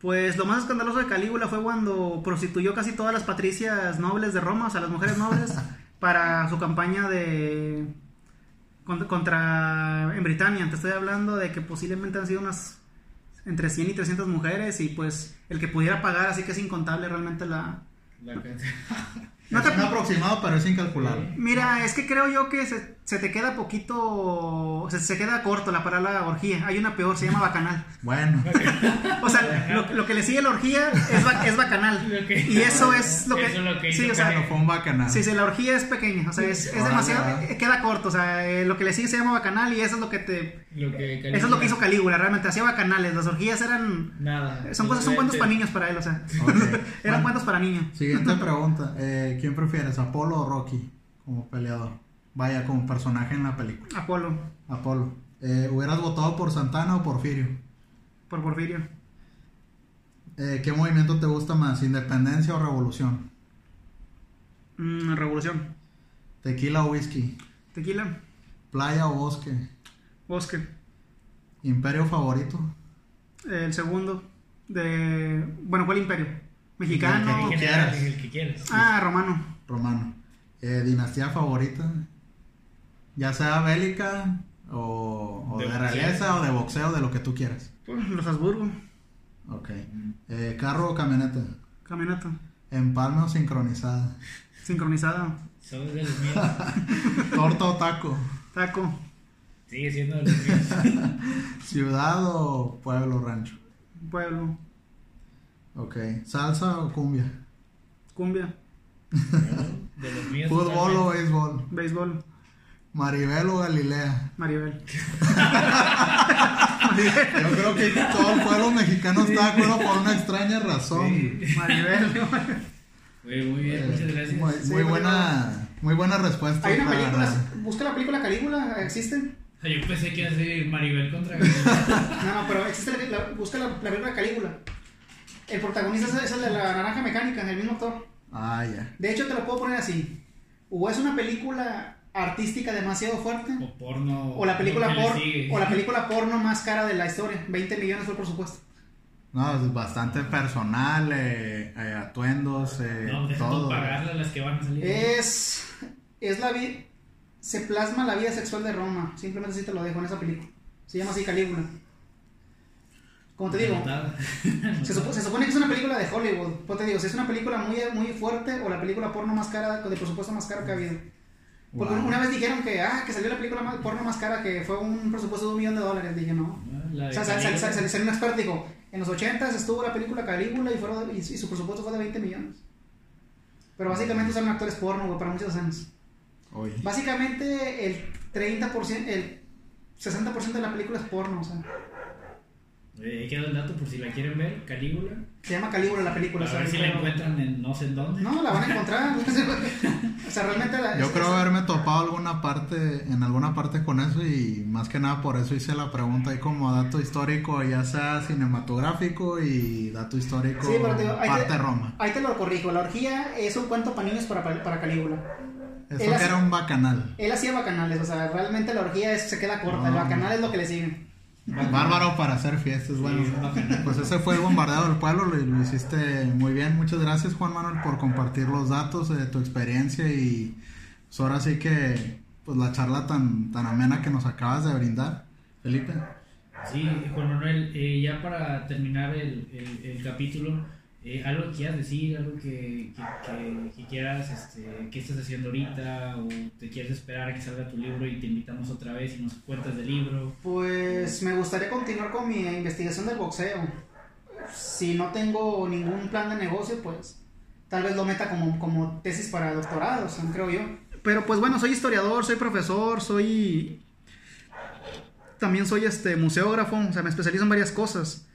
Pues lo más escandaloso de Calígula fue cuando prostituyó casi todas las patricias nobles de Roma, o sea, las mujeres nobles, para su campaña de contra, contra- en Britania. Te estoy hablando de que posiblemente han sido unas entre 100 y 300 mujeres y pues el que pudiera pagar, así que es incontable realmente la... La- No es te- un aproximado, pero es incalculable. Mira, es que creo yo que se, se te queda poquito, se, se queda corto la palabra orgía. Hay una peor, se llama bacanal. Bueno, O sea, lo, lo que le sigue la orgía es, ba- es bacanal. Y eso es lo que... Eso es lo que sí, o sea, bueno, fue un bacanal. sí, sí, la orgía es pequeña. O sea, es, es demasiado... eh, Queda corto. O sea, eh, lo que le sigue se llama bacanal y eso es lo que te... Lo que Eso es lo que hizo Calígula, realmente. Hacía bacanales. Las orgías eran... Nada. Son, cosas, son cuentos para niños para él, o sea. Eran Bueno, cuentos para niños. Siguiente pregunta. Eh, ¿Quién prefieres, Apolo o Rocky como peleador? Vaya, como personaje en la película. Apolo, Apolo. Eh, ¿Hubieras votado por Santana o Porfirio? por Porfirio. Eh, ¿Qué movimiento te gusta más, independencia o revolución? Mm, revolución. ¿Tequila o whisky? Tequila. ¿Playa o bosque? Bosque. ¿Imperio favorito? El segundo. De... Bueno, ¿cuál imperio? Mexicano. El que quieras. quieras. El que quieras. Ah, romano. Romano. Eh, ¿Dinastía favorita? Ya sea bélica o, o De de, realeza o de boxeo, de lo que tú quieras. Pues, Los Habsburgo. Ok. Eh, ¿Carro o camioneta? Camioneta. ¿Empalme o sincronizada? Sincronizada. Son de los míos. ¿Torta o taco? Taco. Sigue siendo de los míos. ¿Ciudad o pueblo rancho? Pueblo. Ok. ¿Salsa o cumbia? Cumbia. De los míos. ¿Fútbol o béisbol? Béisbol. ¿Maribel o Galilea? Maribel. Yo creo que todo el pueblo mexicano está de acuerdo por una extraña razón. Maribel. Muy, muy bien, Eh, muchas gracias. Muy, buena, muy buena respuesta. Hay una la película. Busca la película Calígula. ¿Existe? Yo pensé que iba a ser Maribel contra Galilea. No, no, pero existe la, la- busca la, la película Calígula. El protagonista es, el de la naranja mecánica, el mismo actor. Ah, ya. De hecho, te lo puedo poner así. O es una película artística demasiado fuerte. O porno. O la película sigue. O la película porno más cara de la historia. 20 millones fue el presupuesto. No, es bastante personal, eh, eh, atuendos, eh, No, todo. pagarle a las que van a salir. Es. Es la vida. Se plasma la vida sexual de Roma. Simplemente así te lo dejo en esa película. Se llama así Calígula. Como te digo, se, supo- se supone que es una película de Hollywood. Pues te digo, si es una película muy, muy fuerte o la película porno más cara, de presupuesto más caro que ha habido. Porque Wow. una vez dijeron que, ah, que salió la película más- porno más cara que fue un presupuesto de un millón de dólares. Dije, no. La O sea, sal- sal- Calígula. sal- sal- salió un experto y dijo, en los 80 estuvo la película Calígula y, fueron, y, y su presupuesto fue de 20 millones. Pero básicamente usaron actores porno, güey, para muchos años. Oye. Básicamente el 30%, el 60% de la película es porno, o sea. Eh, Ahí queda el dato por si la quieren ver. Calígula. Se llama Calígula la película. A ver si la encuentran en no sé en dónde. No, la van a encontrar. o sea, realmente la, Yo es- creo es- haberme topado alguna parte, en alguna parte con eso y más que nada por eso hice la pregunta ahí como dato histórico, ya sea cinematográfico y dato histórico Sí, pero te digo, ahí parte te- Roma. Ahí te lo corrijo. La orgía es un cuento para niños para, para Calígula. Eso él que hace- era un bacanal. Él hacía bacanales, o sea, realmente la orgía es- se queda corta. El No. bacanal es lo que le sigue. Bárbaro para hacer fiestas, bueno. Pues ese fue el bombardeo del pueblo, lo, lo hiciste muy bien. Muchas gracias Juan Manuel por compartir los datos de tu experiencia y pues ahora sí que pues la charla tan, tan amena que nos acabas de brindar. Felipe. Sí, Juan Manuel, eh, ya para terminar el, el, el capítulo, eh, algo que quieras decir, algo que, que, quieras, este, qué estás haciendo ahorita, o te quieres esperar a que salga tu libro y te invitamos otra vez y nos cuentas del libro. Pues me gustaría continuar con mi investigación del boxeo. Si no tengo ningún plan de negocio, pues tal vez lo meta como, como tesis para doctorados, creo yo. Pero pues bueno, soy historiador, soy profesor, soy... También soy este museógrafo, o sea, me especializo en varias cosas.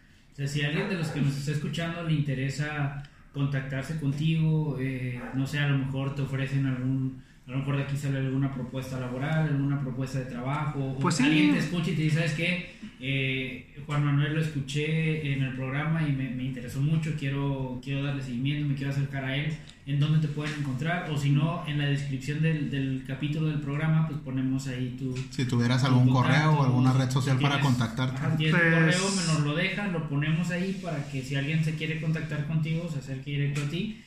Si alguien de los que nos está escuchando le interesa contactarse contigo, eh, no sé, a lo mejor te ofrecen algún, a lo mejor de aquí sale alguna propuesta laboral, alguna propuesta de trabajo, pues o sí. alguien te escucha y te dice, ¿sabes qué? Eh, Juan Manuel lo escuché en el programa y me, me, interesó mucho, quiero, quiero darle seguimiento, me quiero acercar a él, ¿en dónde te pueden encontrar? O si no, en la descripción del, del capítulo del programa, pues ponemos ahí tu... Si tuvieras algún correo o alguna red social si para tienes- contactarte. Ajá, tienes Pues- tu correo, me nos lo dejan, lo ponemos ahí para que si alguien se quiere contactar contigo, se acerque directo a ti.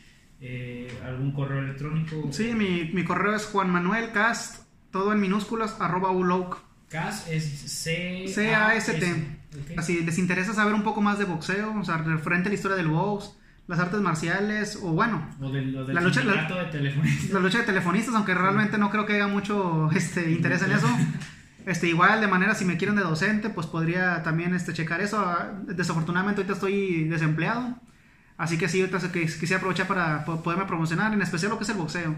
Eh, algún correo electrónico. Sí, mi, mi correo es Juan Manuel Cast, todo en minúsculas, arroba uloc. CAS es C C-A-S-T. Ok. Así, les interesa saber un poco más de boxeo, o sea, referente a la historia del box, las artes marciales, o bueno, O del, o del La lucha- la- sindicato de telefonistas. la lucha de telefonistas, aunque realmente no creo que haya mucho este, interés en eso. Este, igual, de manera, si me quieren de docente, pues podría también este, checar eso. Ah, Desafortunadamente, ahorita estoy desempleado. Así que sí, ahorita sé que quisiera aprovechar para po- poderme promocionar, en especial lo que es el boxeo.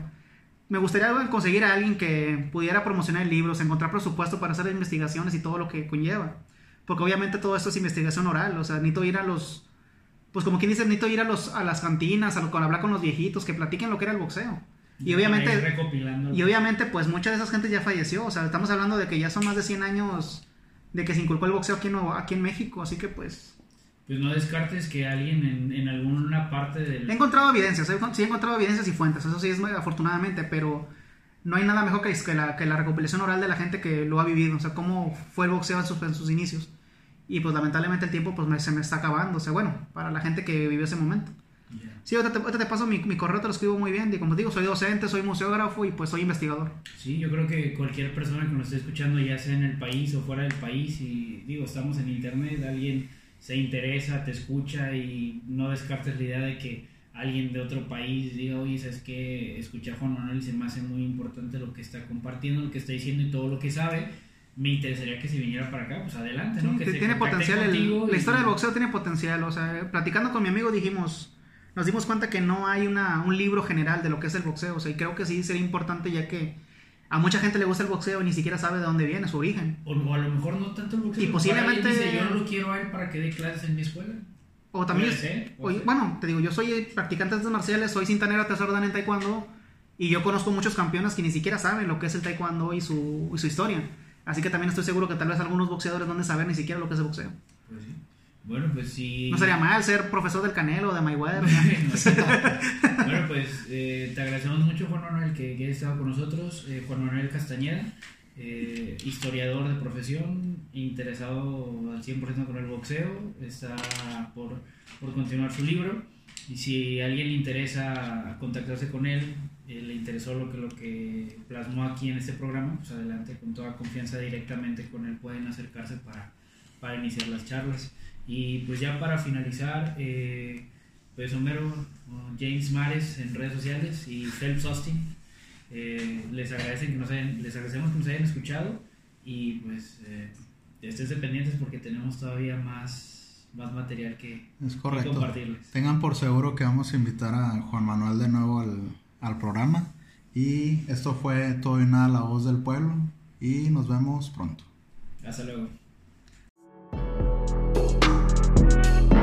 Me gustaría conseguir a alguien que pudiera promocionar libros, encontrar presupuesto para hacer investigaciones y todo lo que conlleva. Porque obviamente todo esto es investigación oral, o sea, necesito ir a los... Pues como quien dice, necesito ir a, los, a las cantinas, a, lo- con hablar con los viejitos, que platiquen lo que era el boxeo. Y obviamente... Y obviamente, pues mucha de esas gente ya falleció. O sea, estamos hablando de que ya son más de 100 años de que se inculcó el boxeo aquí en, aquí en México. Así que, pues. Pues no descartes que alguien en, en alguna parte del. He encontrado evidencias. he- Sí, he encontrado evidencias y fuentes. Eso sí es muy afortunadamente. Pero no hay nada mejor que, que la, que la recopilación oral de la gente que lo ha vivido. O sea, cómo fue el boxeo en sus, en sus inicios. Y pues lamentablemente el tiempo pues me- se me está acabando. O sea, bueno, para la gente que vivió ese momento. Ya. Sí, ahorita te, ahorita te paso mi, mi correo, te lo escribo muy bien. Y como te digo, soy docente, soy museógrafo y pues soy investigador. Sí, yo creo que cualquier persona que nos esté escuchando, ya sea en el país o fuera del país, y digo, estamos en internet, alguien se interesa, te escucha y no descartes la idea de que alguien de otro país diga, oye, ¿sabes qué? Escuché a Juan Manuel y se me hace muy importante lo que está compartiendo, lo que está diciendo y todo lo que sabe. Me interesaría que si viniera para acá, pues adelante, ¿no? Sí, Que tiene potencial. el- la y- historia del boxeo tiene potencial. O sea, platicando con mi amigo dijimos, nos dimos cuenta que no hay una, un libro general de lo que es el boxeo. O sea, y creo que sí sería importante ya que a mucha gente le gusta el boxeo y ni siquiera sabe de dónde viene, su origen. O, o a lo mejor no tanto el boxeo. Y posiblemente- dice, yo no lo quiero a él para que dé clases en mi escuela. O también, ser, oye, ser. bueno, te digo, yo soy practicante de artes marciales, soy cinta negra tercer dan en taekwondo y yo conozco muchos campeones que ni siquiera saben lo que es el taekwondo y su, y su historia. Así que también estoy seguro que tal vez algunos boxeadores no han de saber ni siquiera lo que es el boxeo. Pues sí. Bueno, pues sí. No sería mal ser profesor del Canelo o de Mayweather. bueno, pues eh, te agradecemos mucho, Juan Manuel, que, que hayas estado con nosotros. Eh, Juan Manuel Castañeda, eh, historiador de profesión, interesado al 100% con el boxeo, está por, por continuar su libro. Y si a alguien le interesa contactarse con él, eh, le interesó lo que, lo que plasmó aquí en este programa, pues adelante, con toda confianza directamente con él pueden acercarse para, para iniciar las charlas. Y pues ya para finalizar, eh, pues Homero, James Mares en redes sociales y Phelps Austin, eh, les, agradecen que nos hayan- les agradecemos que nos hayan escuchado y pues eh, estén pendientes porque tenemos todavía más, más material que, Es que correcto. compartirles. Tengan por seguro que vamos a invitar a Juan Manuel de nuevo al, al programa. Y esto fue todo y nada la voz del pueblo. Y nos vemos pronto. Hasta luego. Bye.